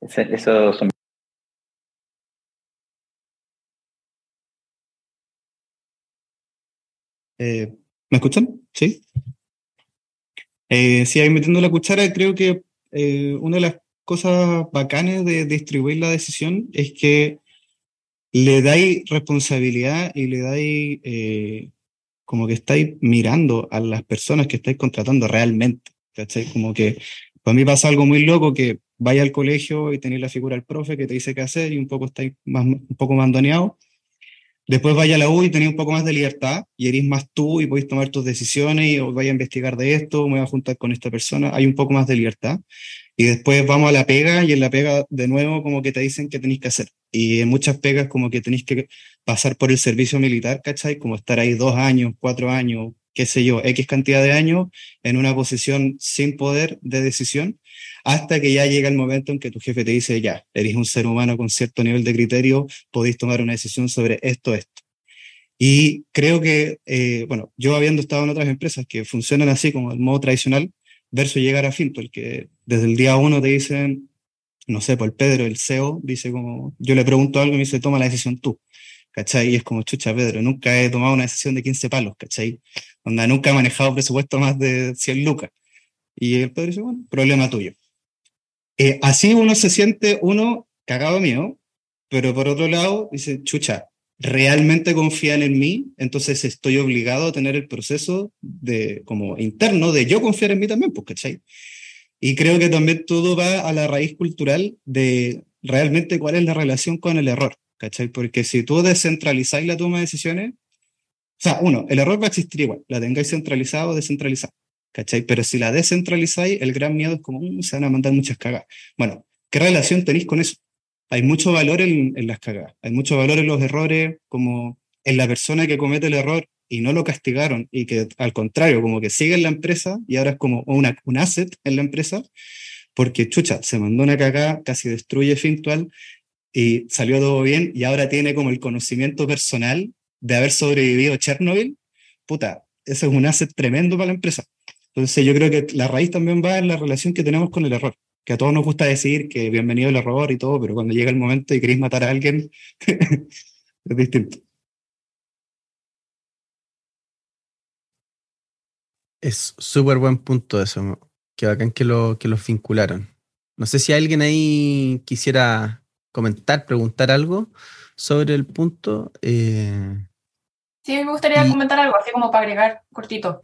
Eso son Eh, ¿Me escuchan? Sí. Eh, sí, metiendo la cuchara, creo que eh, una de las cosas bacanas de distribuir la decisión es que le dais responsabilidad y le dais eh, como que estáis mirando a las personas que estáis contratando realmente. ¿Cachai? Como que para mí pasa algo muy loco que vaya al colegio y tenéis la figura del profe que te dice qué hacer y un poco estáis un poco mandoneado Después vaya a la U y tenéis un poco más de libertad y eres más tú y podéis tomar tus decisiones y os vaya a investigar de esto, me voy a juntar con esta persona, hay un poco más de libertad. Y después vamos a la pega y en la pega de nuevo como que te dicen qué tenéis que hacer. Y en muchas pegas como que tenéis que pasar por el servicio militar, ¿cachai? Como estar ahí dos años, cuatro años, qué sé yo, X cantidad de años en una posición sin poder de decisión hasta que ya llega el momento en que tu jefe te dice, ya, eres un ser humano con cierto nivel de criterio, podéis tomar una decisión sobre esto, esto. Y creo que, eh, bueno, yo habiendo estado en otras empresas que funcionan así como el modo tradicional, versus llegar a Fintual, que desde el día uno te dicen, no sé, por el Pedro, el CEO, dice como, yo le pregunto algo y me dice, toma la decisión tú. ¿Cachai? Y es como, chucha, Pedro, nunca he tomado una decisión de 15 palos, ¿cachai? Onda, nunca he manejado presupuesto más de 100 lucas. Y el Pedro dice, bueno, problema tuyo. Eh, así uno se siente, uno, cagado mío, pero por otro lado, dice, chucha, realmente confían en mí, entonces estoy obligado a tener el proceso de, como interno de yo confiar en mí también, pues, ¿cachai? Y creo que también todo va a la raíz cultural de realmente cuál es la relación con el error, ¿cachai? Porque si tú descentralizáis la toma de decisiones, o sea, uno, el error va a existir igual, la tengáis centralizado o descentralizado. ¿Cachai? Pero si la descentralizáis, el gran miedo es como, mm, se van a mandar muchas cagadas. Bueno, ¿qué relación tenéis con eso? Hay mucho valor en, las cagadas, hay mucho valor en los errores, como en la persona que comete el error y no lo castigaron y que al contrario, como que sigue en la empresa y ahora es como una, un asset en la empresa, porque chucha, se mandó una cagada, casi destruye Fintual y salió todo bien y ahora tiene como el conocimiento personal de haber sobrevivido Chernobyl, puta, eso es un asset tremendo para la empresa. Entonces yo creo que la raíz también va en la relación que tenemos con el error, que a todos nos gusta decir que bienvenido el error y todo, pero cuando llega el momento y queréis matar a alguien, es distinto. Es súper buen punto eso, que bacán que lo, que los vincularon. No sé si alguien ahí quisiera comentar, preguntar algo sobre el punto. Eh, sí, me gustaría comentar algo, así como para agregar cortito.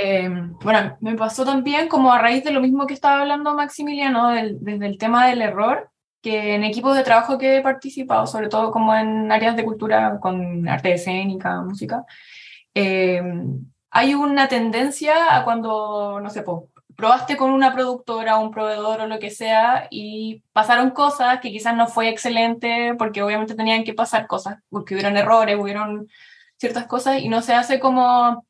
Em, bueno, me pasó también como a raíz de lo mismo que estaba hablando Maximiliano, desde el tema del error, que en equipos de trabajo que he participado, sobre todo como en áreas de cultura con arte escénica, música, em, hay una tendencia a cuando, no sé, probaste con una productora, un proveedor o lo que sea y pasaron cosas que quizás no fue excelente porque obviamente tenían que pasar cosas, porque hubieron errores, hubieron ciertas cosas y no se hace como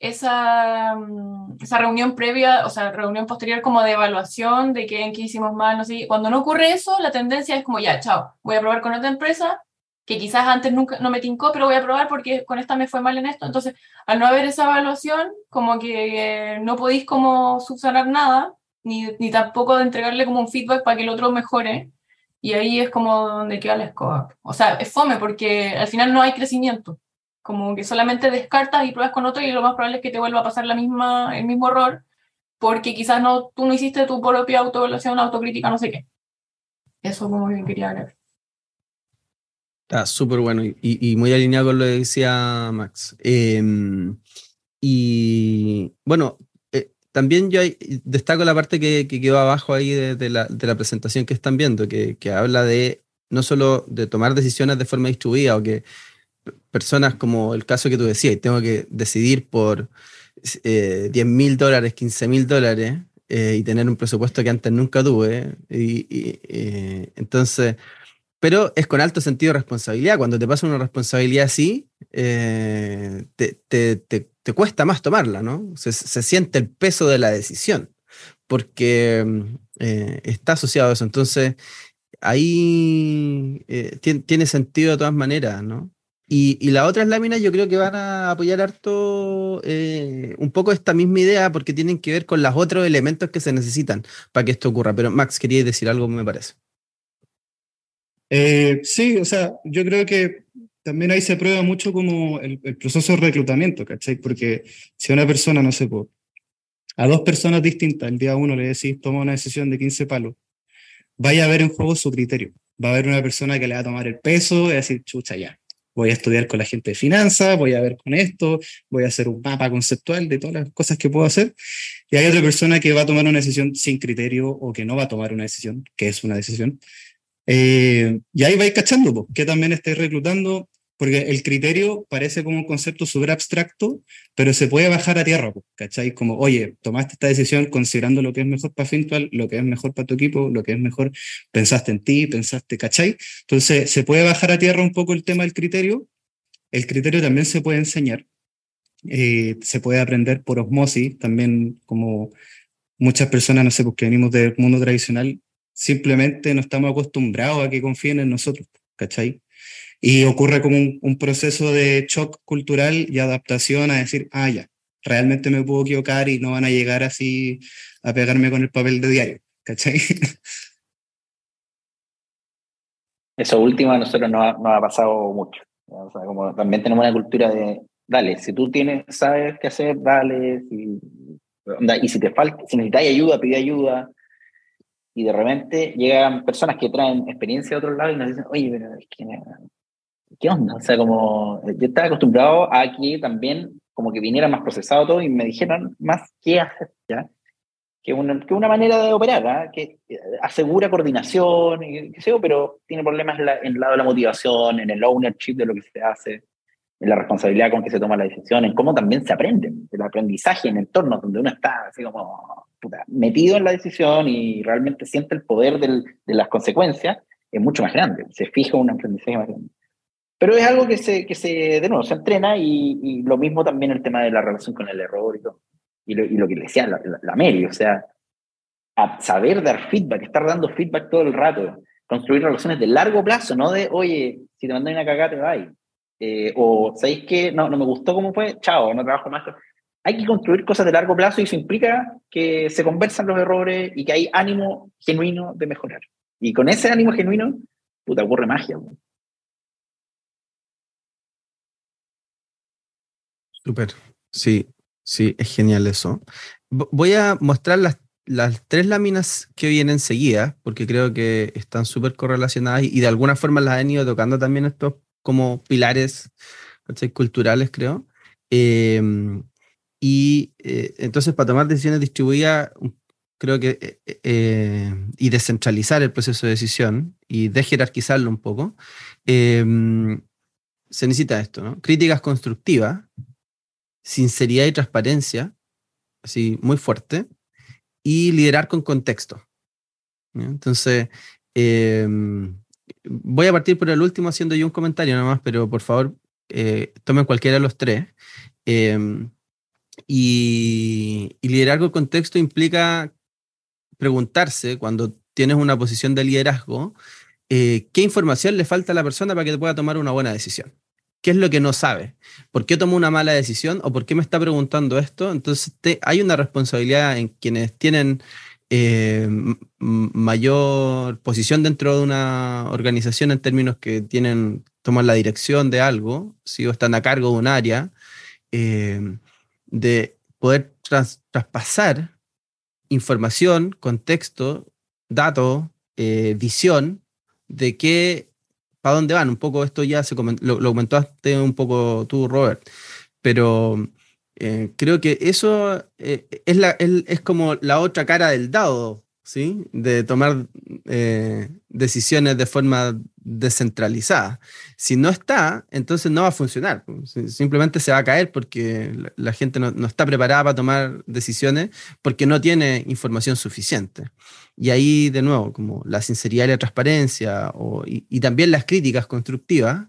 esa, mm, esa reunión previa, o sea, reunión posterior como de evaluación de qué, en qué hicimos mal, no sé. Cuando no ocurre eso, la tendencia es como, ya, chao, voy a probar con otra empresa, que quizás antes nunca no me tincó, pero voy a probar porque con esta me fue mal en esto. Entonces, al no haber esa evaluación, como que no podéis como subsanar nada, ni, ni tampoco de entregarle como un feedback para que el otro mejore. Y ahí es como donde queda la escoba. O sea, es fome porque al final no hay crecimiento. Como que solamente descartas y pruebas con otro y lo más probable es que te vuelva a pasar la misma, el mismo error, porque quizás no, tú no hiciste tu propia autoevaluación, autocrítica, no sé qué. Eso como que quería ver. Está súper bueno y, muy alineado con lo que decía Max. Em, y bueno, eh, también yo destaco la parte que, quedó abajo ahí de, la, de, la, presentación que están viendo, que, que habla de no solo de tomar decisiones de forma distribuida o que personas como el caso que tú decías, tengo que decidir por eh, 10 mil dólares, 15 mil dólares eh, y tener un presupuesto que antes nunca tuve. Y, eh, entonces, pero es con alto sentido de responsabilidad. Cuando te pasa una responsabilidad así, eh, te, cuesta más tomarla, ¿no? Se, siente el peso de la decisión, porque está asociado a eso. Entonces, ahí tiene, sentido de todas maneras, ¿no? Y, y las otras láminas yo creo que van a apoyar harto un poco esta misma idea porque tienen que ver con los otros elementos que se necesitan para que esto ocurra. Pero Max, quería decir algo, me parece. Eh, sí, o sea, yo creo que también ahí se prueba mucho como el, proceso de reclutamiento, ¿cachai? Porque si una persona, no sé, a dos personas distintas, el día uno le decís, toma una decisión de 15 palos, vaya a ver en juego su criterio. Va a haber una persona que le va a tomar el peso y decir, chucha, ya, voy a estudiar con la gente de finanzas, voy a ver con esto, voy a hacer un mapa conceptual de todas las cosas que puedo hacer. Y hay otra persona que va a tomar una decisión sin criterio o que no va a tomar una decisión, que es una decisión, eh, y ahí vais cachando, que también estáis reclutando, porque el criterio parece como un concepto súper abstracto, pero se puede bajar a tierra, ¿cachai? Como, oye, tomaste esta decisión considerando lo que es mejor para Fintual, lo que es mejor para tu equipo, lo que es mejor, pensaste en ti, pensaste, ¿cachai? Entonces, se puede bajar a tierra un poco el tema del criterio. El criterio también se puede enseñar, eh, se puede aprender por osmosis, también como muchas personas, no sé, porque venimos del mundo tradicional, simplemente no estamos acostumbrados a que confíen en nosotros, ¿cachai? Y ocurre como un, proceso de shock cultural y adaptación a decir, ah, ya, realmente me puedo equivocar y no van a llegar así a pegarme con el papel de diario, ¿cachai? Eso último a nosotros nos ha, ha pasado mucho. O sea, como también tenemos una cultura de, dale, si tú tienes, sabes qué hacer, dale, y si te falta, si necesitas ayuda, pide ayuda, y de repente llegan personas que traen experiencia de otro lado y nos dicen, oye, pero es que, ¿qué onda? O sea, como yo estaba acostumbrado a que también como que viniera más procesado todo y me dijeron más qué hacer, ¿ya? Que una, que una manera de operar, ¿ah? que eh, asegura coordinación, y, qué sé yo, pero tiene problemas en, en el lado de la motivación, en el ownership de lo que se hace, en la responsabilidad con que se toma la decisión, en cómo también se aprende, el aprendizaje en entornos donde uno está así como metido en la decisión y realmente siente el poder del, de las consecuencias, es mucho más grande, se fija un aprendizaje más grande. Pero es algo que se, que se de nuevo, se entrena y, lo mismo también el tema de la relación con el error y todo. Y lo, y lo que le decía la, la, Mary, o sea, a saber dar feedback, estar dando feedback todo el rato, construir relaciones de largo plazo, no de, oye, si te mandan una cagada te vas. Eh, o, ¿sabéis que no, no me gustó cómo fue? Chao, no trabajo más hay que construir cosas de largo plazo y eso implica que se conversan los errores y que hay ánimo genuino de mejorar. Y con ese ánimo genuino, puta, ocurre magia. Súper, sí, sí, es genial eso. Voy a mostrar las, las tres láminas que vienen seguidas, porque creo que están súper correlacionadas y, de alguna forma las han ido tocando también estos como pilares culturales, creo. Eh, y eh, entonces para tomar decisiones distribuidas, creo que, eh, eh, y descentralizar el proceso de decisión y desjerarquizarlo un poco, em, se necesita esto, ¿no? Críticas constructivas, sinceridad y transparencia, así muy fuerte, y liderar con contexto. Entonces, em, voy a partir por el último haciendo yo un comentario nada más, pero por favor, tomen cualquiera de los tres. Em, y, liderazgo de contexto implica preguntarse cuando tienes una posición de liderazgo, eh, ¿qué información le falta a la persona para que pueda tomar una buena decisión? ¿Qué es lo que no sabe? ¿Por qué tomó una mala decisión o por qué me está preguntando esto? Entonces hay una responsabilidad en quienes tienen eh, mayor posición dentro de una organización en términos que tienen, toman la dirección de algo, si están a cargo de un área. Eh, de poder traspasar información, contexto, dato, eh, visión de qué, para dónde van. Un poco esto ya se lo, comentaste un poco tú, Robert, pero eh, creo que eso eh, es, la, es, como la otra cara del dado. ¿sí? De tomar eh, decisiones de forma descentralizada. Si no está, entonces no va a funcionar. Simplemente se va a caer porque la gente no, está preparada para tomar decisiones porque no tiene información suficiente. Y ahí, de nuevo, como la sinceridad y la transparencia y, también las críticas constructivas,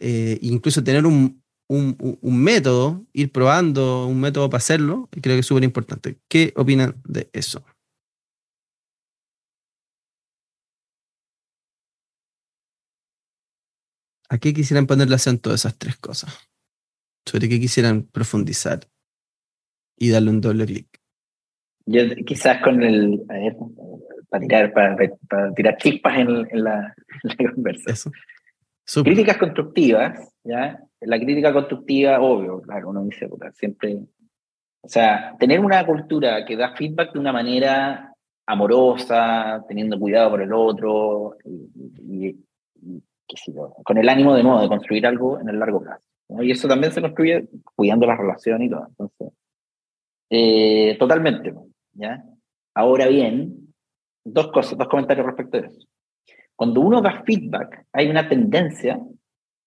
eh, incluso tener un, un, método, ir probando un método para hacerlo, creo que es súper importante. ¿Qué opinan de eso? ¿A qué quisieran ponerle acento esas tres cosas? ¿Sobre qué quisieran profundizar y darle un doble clic? Yo quizás con el... para tirar, para, tirar chispas en, la, conversación. Críticas constructivas, ¿ya? La crítica constructiva, obvio, claro, uno dice, siempre... O sea, tener una cultura que da feedback de una manera amorosa, teniendo cuidado por el otro, y, con el ánimo de nuevo de construir algo en el largo plazo. Y eso también se construye cuidando la relación y todo. Entonces, eh, totalmente. ¿ya? Ahora bien, dos cosas, dos comentarios respecto a eso. Cuando uno da feedback, hay una tendencia,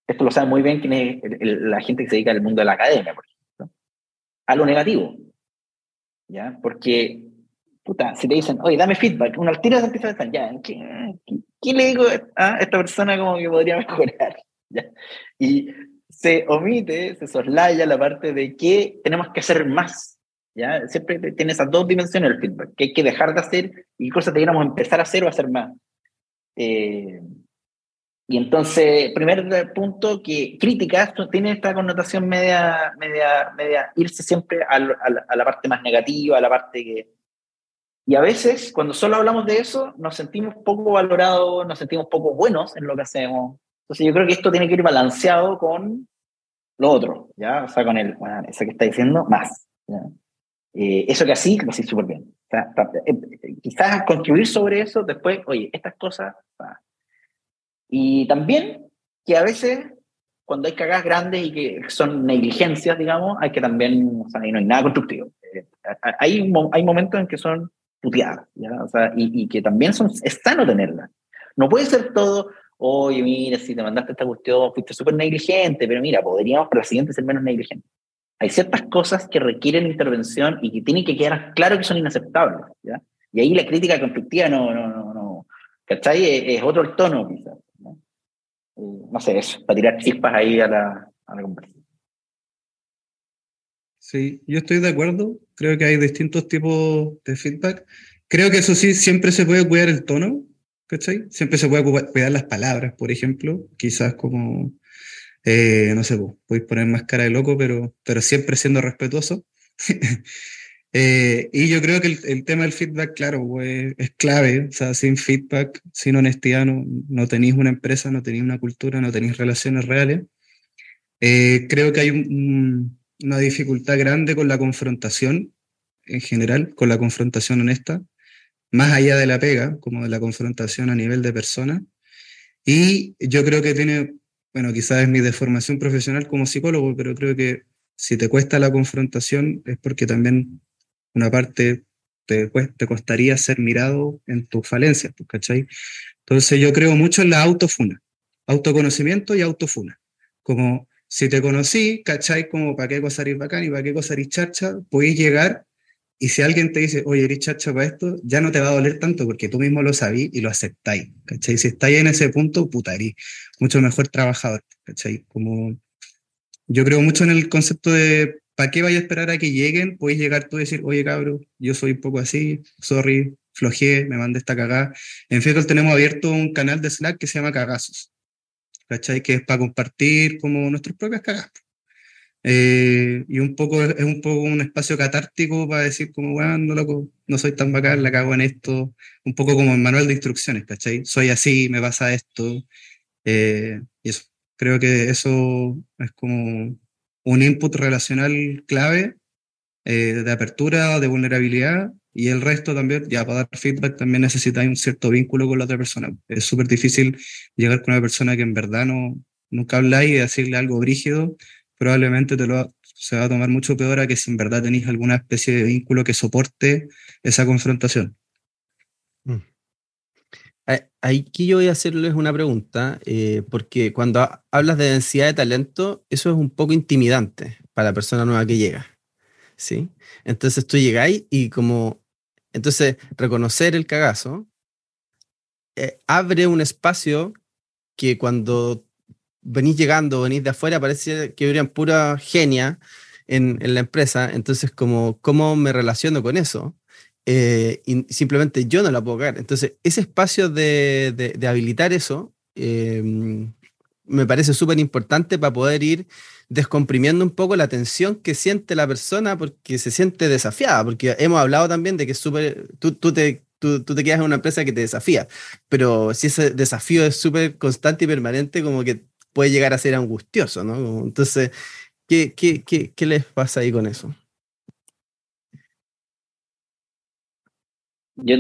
esto lo sabe muy bien quien es la gente que se dedica al mundo de la academia, por ejemplo, a lo negativo. ¿ya? Porque si te dicen, oye, dame feedback, una tira se empieza a pensar, ya, ¿qué, qué, le digo a esta persona como que podría mejorar? ¿Ya? Y se omite, se soslaya la parte de que tenemos que hacer más. ¿ya? Siempre tiene esas dos dimensiones el feedback, que hay que dejar de hacer y qué cosas deberíamos empezar a hacer o hacer más. Eh, y entonces, primer punto, que críticas tiene esta connotación media, media, media irse siempre a, a la parte más negativa, a la parte que, y a veces, cuando solo hablamos de eso, nos sentimos poco valorados, nos sentimos poco buenos en lo que hacemos. Entonces yo creo que esto tiene que ir balanceado con lo otro, ¿ya? O sea, con el, bueno, eso que está diciendo, más. Eh, eso que así, lo así súper bien. Eh, quizás construir sobre eso después, oye, estas cosas. Y también que a veces, cuando hay cagadas grandes y que son negligencias, digamos, hay que también, o sea, ahí no hay nada constructivo. Eh, hay, hay momentos en que son puteadas, ¿ya? O sea, y, y, que también son, es sano tenerla. No puede ser todo, oye, mira, si te mandaste esta cuestión, fuiste súper negligente, pero mira, podríamos para la siguiente ser menos negligente. Hay ciertas cosas que requieren intervención y que tienen que quedar claro que son inaceptables, ¿ya? Y ahí la crítica constructiva no, no, no, no ¿cachai? Es, otro tono, quizás. ¿no? Eh, no sé, eso, para tirar chispas ahí a la, a la conversación. Sí, yo estoy de acuerdo. Creo que hay distintos tipos de feedback. Creo que eso sí, siempre se puede cuidar el tono, ¿cachai? Siempre se puede cuidar las palabras, por ejemplo. Quizás como, eh, no sé, podéis poner más cara de loco, pero, pero siempre siendo respetuoso. eh, y yo creo que el, el, tema del feedback, claro, es clave. O sea, sin feedback, sin honestidad, no, no tenéis una empresa, no tenéis una cultura, no tenéis relaciones reales. Eh, creo que hay un una dificultad grande con la confrontación en general, con la confrontación honesta, más allá de la pega, como de la confrontación a nivel de persona. Y yo creo que tiene, bueno, quizás es mi deformación profesional como psicólogo, pero creo que si te cuesta la confrontación es porque también una parte te, te costaría ser mirado en tus falencias, pues, ¿cachai? Entonces yo creo mucho en la autofuna, autoconocimiento y autofuna. Como si te conocí, ¿cachai? Como para qué cosa eres bacán y para qué cosa eres charcha, podéis llegar y si alguien te dice, oye, eres charcha para esto, ya no te va a doler tanto porque tú mismo lo sabís y lo aceptáis, ¿cachai? Si estáis en ese punto, puta, mucho mejor trabajador, ¿cachai? Como yo creo mucho en el concepto de ¿para qué vaya a esperar a que lleguen? Puedes llegar tú y decir, oye, cabrón, yo soy un poco así, sorry, flojé, me mandé esta cagada. En Facebook tenemos abierto un canal de Slack que se llama Cagazos. ¿Cachai? Que es para compartir como nuestras propias cagas. Eh, y un poco es un poco un espacio catártico para decir como, bueno, no, loco, no soy tan bacán, la cago en esto, un poco como el manual de instrucciones, ¿cachai? Soy así, me pasa esto, eh, y eso. Creo que eso es como un input relacional clave eh, de apertura, de vulnerabilidad y el resto también, ya para dar feedback, también necesitáis un cierto vínculo con la otra persona. Es súper difícil llegar con una persona que en verdad no, nunca habláis y decirle algo brígido, probablemente se va a tomar mucho peor a que si en verdad tenéis alguna especie de vínculo que soporte esa confrontación. Aquí yo voy a hacerles una pregunta, eh, porque cuando hablas de densidad de talento, eso es un poco intimidante para la persona nueva que llega. ¿Sí? Entonces tú llegáis y como, entonces reconocer el cagazo eh, abre un espacio que cuando venís llegando, venís de afuera, parece que habrían pura genia en, en, la empresa. Entonces, como, ¿cómo me relaciono con eso? Eh, y simplemente yo no la puedo cagar. Entonces, ese espacio de, de, habilitar eso eh, me parece súper importante para poder ir descomprimiendo un poco la tensión que siente la persona porque se siente desafiada, porque hemos hablado también de que es súper, tú, tú, te, tú, tú, te quedas en una empresa que te desafía, pero si ese desafío es súper constante y permanente, como que puede llegar a ser angustioso, ¿no? Entonces, ¿qué, qué, qué, qué les pasa ahí con eso? Yo,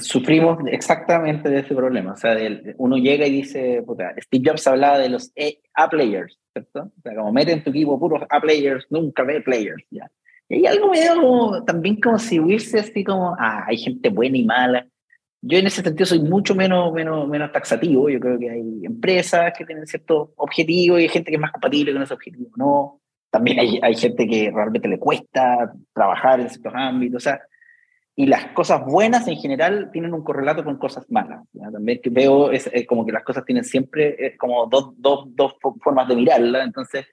sufrimos exactamente de ese problema. O sea, uno llega y dice, puta, Steve Jobs hablaba de los A-players, ¿cierto? O sea, como mete en tu equipo puros A-players, nunca B-players, ¿ya? Y hay algo medio como, también como si hubiese así como, ah, hay gente buena y mala. Yo en ese sentido soy mucho menos, menos, menos taxativo. Yo creo que hay empresas que tienen ciertos objetivos y hay gente que es más compatible con esos objetivos. No, también hay, hay gente que realmente le cuesta trabajar en ciertos ámbitos. O sea, y las cosas buenas en general tienen un correlato con cosas malas. También que veo es, como que las cosas tienen siempre como dos, dos, dos formas de mirarla. Entonces,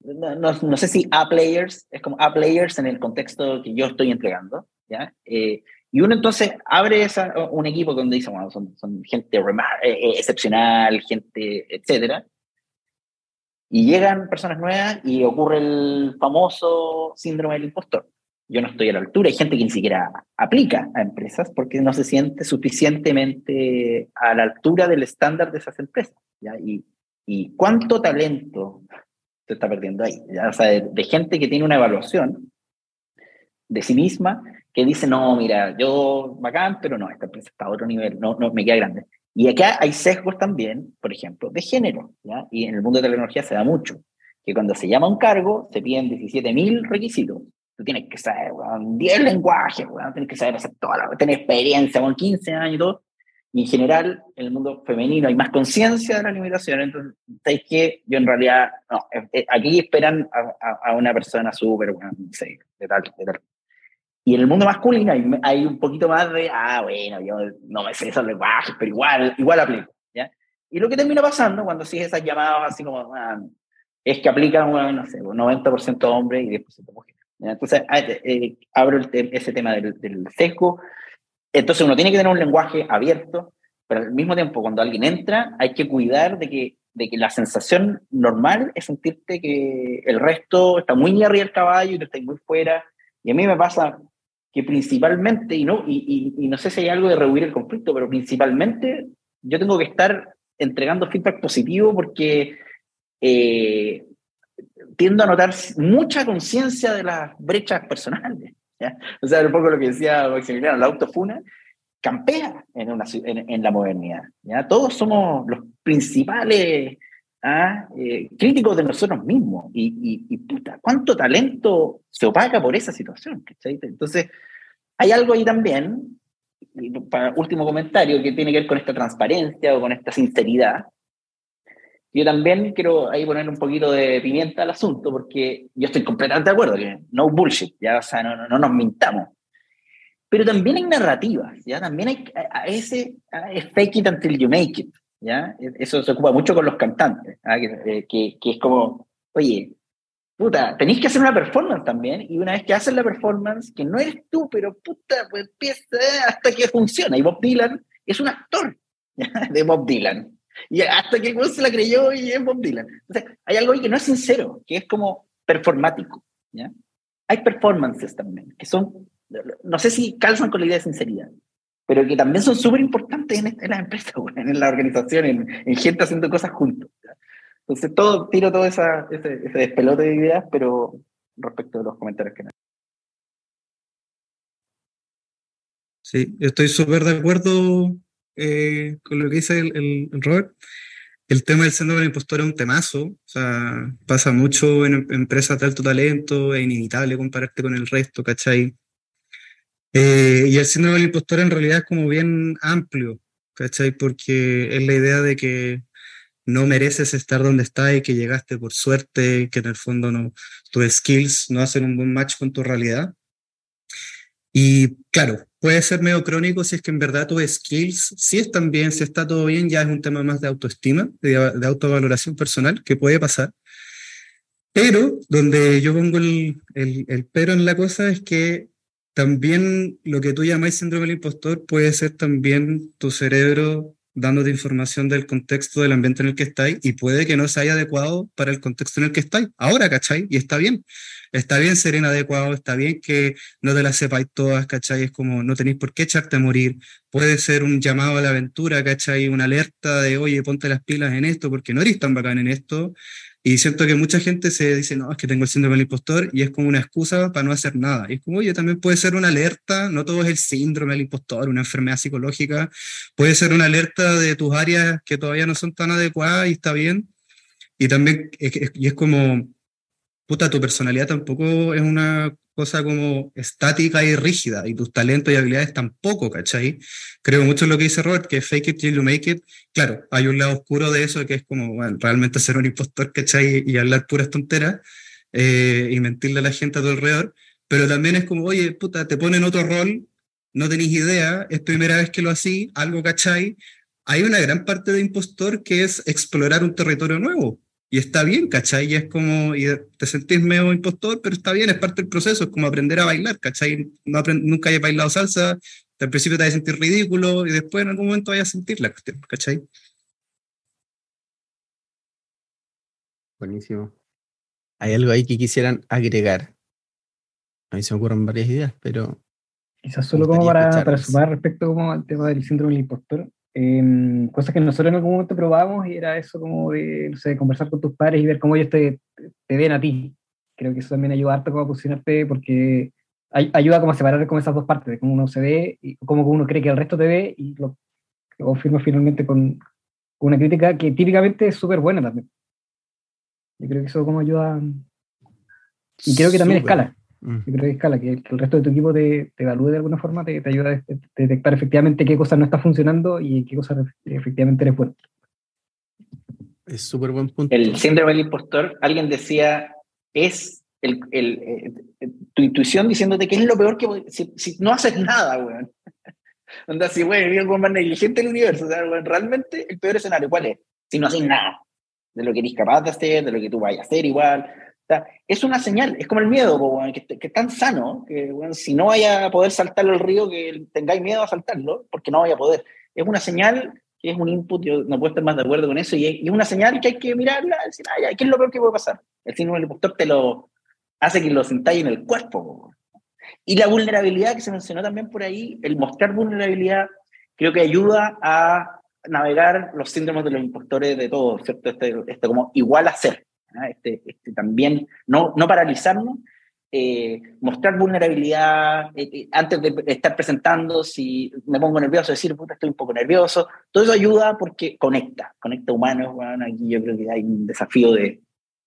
no, no, sé si A players es como A players en el contexto que yo estoy entregando. ¿ya? Eh, y uno entonces abre esa, un equipo donde dice, bueno, son, son gente eh, eh, excepcional, gente, etcétera. Y llegan personas nuevas y ocurre el famoso síndrome del impostor yo no estoy a la altura. Hay gente que ni siquiera aplica a empresas porque no se siente suficientemente a la altura del estándar de esas empresas. Y, y cuánto talento se está perdiendo ahí. O sea, de, gente que tiene una evaluación de sí misma que dice, no, mira, yo bacán, pero no, esta empresa está a otro nivel, no, no me queda grande. Y acá hay sesgos también, por ejemplo, de género, y en el mundo de la tecnología se da mucho, que cuando se llama un cargo se piden 17.000 requisitos, Tú tienes que saber, 10 lenguajes, tienes que saber hacer toda tener experiencia, con 15 años y todo. Y en general, en el mundo femenino hay más conciencia de la limitación. Entonces, ¿sabes que Yo en realidad, no, eh, eh, aquí esperan a, una persona súper, bueno, no sé, de tal, de tal. Y en el mundo masculino hay, un poquito más de, ah, bueno, yo no me sé esos lenguajes, pero igual, igual aplico. ¿ya? Y lo que termina pasando cuando sigues esas llamadas así como, ah, es que aplican, bueno, no sé, 90% hombres y 10% mujeres. Entonces, ah, eh, abro ese tema del, del, sesgo. Entonces, uno tiene que tener un lenguaje abierto, pero al mismo tiempo, cuando alguien entra, hay que cuidar de que, de que la sensación normal es sentirte que el resto está muy arriba del caballo y tú estás muy fuera. Y a mí me pasa que principalmente, y no, y, y, no sé si hay algo de rehuir el conflicto, pero principalmente yo tengo que estar entregando feedback positivo porque eh, tiendo a notar mucha conciencia de las brechas personales. O sea, un poco lo que decía Maximiliano, la autofuna campea en, una, en, la modernidad. ¿ya? Todos somos los principales ¿ah? eh, críticos de nosotros mismos. Y, y, puta, ¿cuánto talento se opaca por esa situación? Entonces, hay algo ahí también, para último comentario, que tiene que ver con esta transparencia o con esta sinceridad, yo también quiero ahí poner un poquito de pimienta al asunto, porque yo estoy completamente de acuerdo que no bullshit, ya, o sea, no, no, nos mintamos. Pero también hay narrativas, ya, también hay a ese fake it until you make it, ya. Eso se ocupa mucho con los cantantes, ¿ah? eh, que, que, es como, oye, puta, tenéis que hacer una performance también, y una vez que haces la performance, que no eres tú, pero puta, pues empieza hasta que funciona. Y Bob Dylan es un actor de Bob Dylan. Y hasta que el se la creyó y es Bob Dylan. Entonces, hay algo ahí que no es sincero, que es como performático. ¿ya? Hay performances también, que son, no sé si calzan con la idea de sinceridad, pero que también son súper importantes en, en, las empresas, en la organización, en, en, gente haciendo cosas juntos. Entonces, todo, tiro todo esa, ese, ese despelote de ideas, pero respecto a los comentarios que me Sí, estoy súper de acuerdo eh, con lo que dice el, el, Robert. El tema del síndrome del impostor es un temazo, o sea, pasa mucho en empresas de alto talento, es inevitable compararte con el resto, ¿cachai? Eh, y el síndrome del impostor en realidad es como bien amplio, ¿cachai? Porque es la idea de que no mereces estar donde estás y que llegaste por suerte, que en el fondo no, tus skills no hacen un buen match con tu realidad. Y claro, puede ser medio crónico si es que en verdad tus skills si están bien, si está todo bien, ya es un tema más de autoestima, de, de autovaloración personal, que puede pasar. Pero donde yo pongo el, el, el, pero en la cosa es que también lo que tú llamáis síndrome del impostor puede ser también tu cerebro dándote información del contexto del ambiente en el que estáis y puede que no se haya adecuado para el contexto en el que estáis. Ahora, ¿cachai? Y está bien. Está bien ser inadecuado, está bien que no te las sepáis todas, ¿cachai? Es como no tenéis por qué echarte a morir. Puede ser un llamado a la aventura, ¿cachai? Una alerta de, oye, ponte las pilas en esto porque no eres tan bacán en esto. Y siento que mucha gente se dice, no, es que tengo el síndrome del impostor y es como una excusa para no hacer nada. Y es como, oye, también puede ser una alerta, no todo es el síndrome del impostor, una enfermedad psicológica, puede ser una alerta de tus áreas que todavía no son tan adecuadas y está bien. Y también, y es como, puta, tu personalidad tampoco es una cosa como estática y rígida, y tus talentos y habilidades tampoco, ¿cachai? Creo mucho lo que dice Robert, que fake it till you make it. Claro, hay un lado oscuro de eso, que es como, bueno, realmente ser un impostor, ¿cachai? Y hablar puras tonteras eh, y mentirle a la gente a tu alrededor, pero también es como, oye, puta, te ponen otro rol, no tenéis idea, es primera vez que lo así, algo, ¿cachai? Hay una gran parte de impostor que es explorar un territorio nuevo, y está bien, ¿cachai? Y es como, y te sentís medio impostor, pero está bien, es parte del proceso, es como aprender a bailar, ¿cachai? No nunca hayas bailado salsa, al principio te vas a sentir ridículo y después en algún momento vayas a sentir la cuestión, ¿cachai? Buenísimo. ¿Hay algo ahí que quisieran agregar? A mí se me ocurren varias ideas, pero... Quizás solo como para, para, sumar respecto como al tema del síndrome del impostor, eh, cosas que nosotros en algún momento probamos y era eso como de, no sé, conversar con tus padres y ver cómo ellos te, te ven a ti. Creo que eso también ayuda harto como a posicionarte porque ayuda como a separar como esas dos partes, de cómo uno se ve y cómo uno cree que el resto te ve y lo, lo confirma finalmente con, con, una crítica que típicamente es súper buena también. Yo creo que eso como ayuda y creo que también escala. Mm. Yo creo que escala, que, el resto de tu equipo te, te evalúe de alguna forma, te, te ayuda a detectar efectivamente qué cosa no está funcionando y qué cosa efectivamente eres bueno. Es súper buen punto. El síndrome del impostor, alguien decía, es el, el, eh, tu intuición diciéndote que es lo peor que... Si, si no haces nada, weón. Onda así, güey, el más negligente del universo. O sea, realmente el peor escenario, ¿cuál es? Si no haces nada de lo que eres capaz de hacer, de lo que tú vayas a hacer igual, es una señal, es como el miedo, que, es tan sano, que si no vaya a poder saltar el río, que tengáis miedo a saltarlo, porque no vaya a poder. Es una señal que es un input, yo no puedo estar más de acuerdo con eso, y es, una señal que hay que mirarla, decir, ay, ¿qué es lo peor que puede pasar? El síndrome del impostor te lo hace que lo sintáis en el cuerpo. Y la vulnerabilidad que se mencionó también por ahí, el mostrar vulnerabilidad, creo que ayuda a navegar los síndromes de los impostores de todo, ¿cierto? Este, este como igual a ser. Este, este, también no, no paralizarnos, eh, mostrar vulnerabilidad eh, eh, antes de estar presentando, si me pongo nervioso, decir, puta, estoy un poco nervioso, todo eso ayuda porque conecta, conecta humanos, bueno, aquí yo creo que hay un desafío de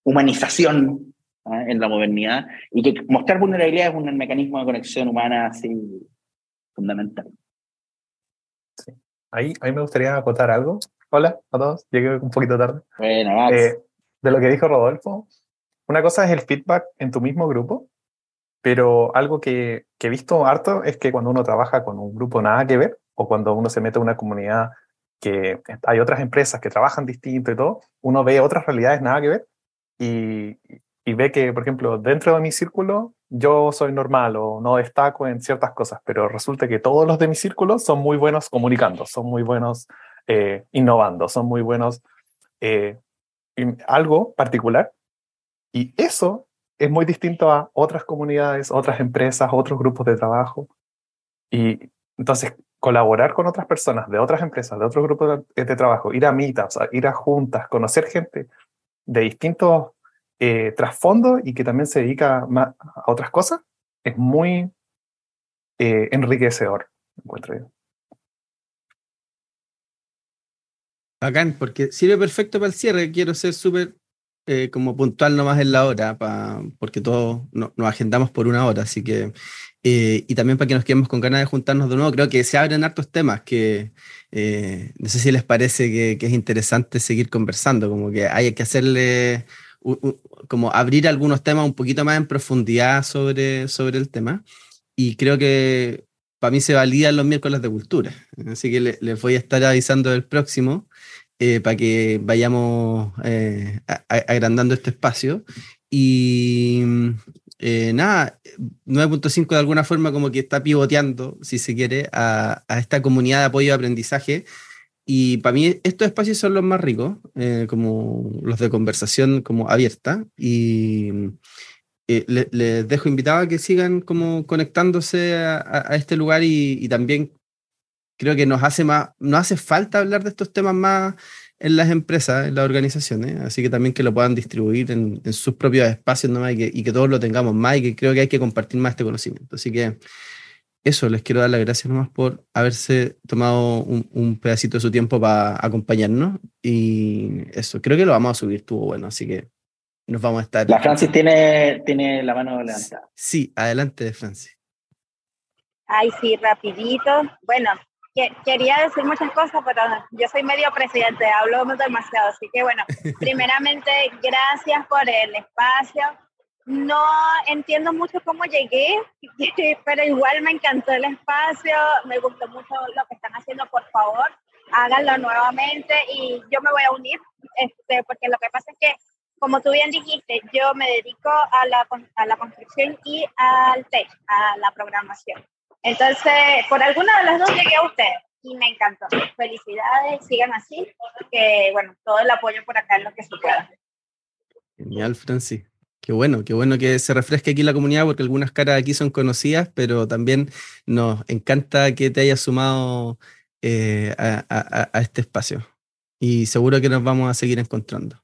humanización ¿ah? en la modernidad y que mostrar vulnerabilidad es un mecanismo de conexión humana así fundamental. Ahí, ahí me gustaría acotar algo. Hola a todos, llegué un poquito tarde. Bueno, Max de lo que dijo Rodolfo, una cosa es el feedback en tu mismo grupo, pero algo que, que, he visto harto es que cuando uno trabaja con un grupo nada que ver, o cuando uno se mete en una comunidad que hay otras empresas que trabajan distinto y todo, uno ve otras realidades nada que ver y, y ve que, por ejemplo, dentro de mi círculo yo soy normal o no destaco en ciertas cosas, pero resulta que todos los de mi círculo son muy buenos comunicando, son muy buenos eh, innovando, son muy buenos eh, algo particular. Y eso es muy distinto a otras comunidades, otras empresas, otros grupos de trabajo. Y entonces, colaborar con otras personas de otras empresas, de otros grupos de, trabajo, ir a meetups, ir a juntas, conocer gente de distintos eh, trasfondos y que también se dedica a otras cosas, es muy eh, enriquecedor, encuentro yo. Bacán, porque sirve perfecto para el cierre. Quiero ser súper eh, como puntual nomás en la hora, porque todos nos agendamos por una hora, así que, eh, y también para que nos quedemos con ganas de juntarnos de nuevo, creo que se abren hartos temas que eh, no sé si les parece que, es interesante seguir conversando, como que hay que hacerle, como abrir algunos temas un poquito más en profundidad sobre, sobre el tema, y creo que para mí se validan los miércoles de cultura, así que les voy a estar avisando del próximo. Eh, para que vayamos eh, agrandando este espacio. Y eh, nada, 9.5 de alguna forma como que está pivoteando, si se quiere, a, esta comunidad de apoyo y aprendizaje. Y para mí estos espacios son los más ricos, como los de conversación como abierta. Y les dejo invitado a que sigan como conectándose a, este lugar y, y, también creo que nos hace más, nos hace falta hablar de estos temas más en las empresas, en las organizaciones, así que también que lo puedan distribuir en, sus propios espacios ¿no? y, que, y, que, todos lo tengamos más y que creo que hay que compartir más este conocimiento. Así que eso, les quiero dar las gracias nomás por haberse tomado un, pedacito de su tiempo para acompañarnos y eso, creo que lo vamos a subir, estuvo bueno, así que nos vamos a estar... La Francis tiene, tiene la mano levantada. Sí, adelante Francis. Ay, sí, rapidito. Bueno, quería decir muchas cosas, pero yo soy medio presidente, hablo demasiado, así que bueno, primeramente gracias por el espacio. No entiendo mucho cómo llegué, pero igual me encantó el espacio, me gustó mucho lo que están haciendo, por favor, háganlo nuevamente y yo me voy a unir, este, porque lo que pasa es que, como tú bien dijiste, yo me dedico a la, a la construcción y al tech, a la programación. Entonces, por alguna de las dos llegué a usted y me encantó. Felicidades, sigan así, que bueno, todo el apoyo por acá en lo que se pueda. Genial, Francis. Qué bueno, qué bueno que se refresque aquí la comunidad porque algunas caras aquí son conocidas, pero también nos encanta que te hayas sumado eh, a, a este espacio. Y seguro que nos vamos a seguir encontrando.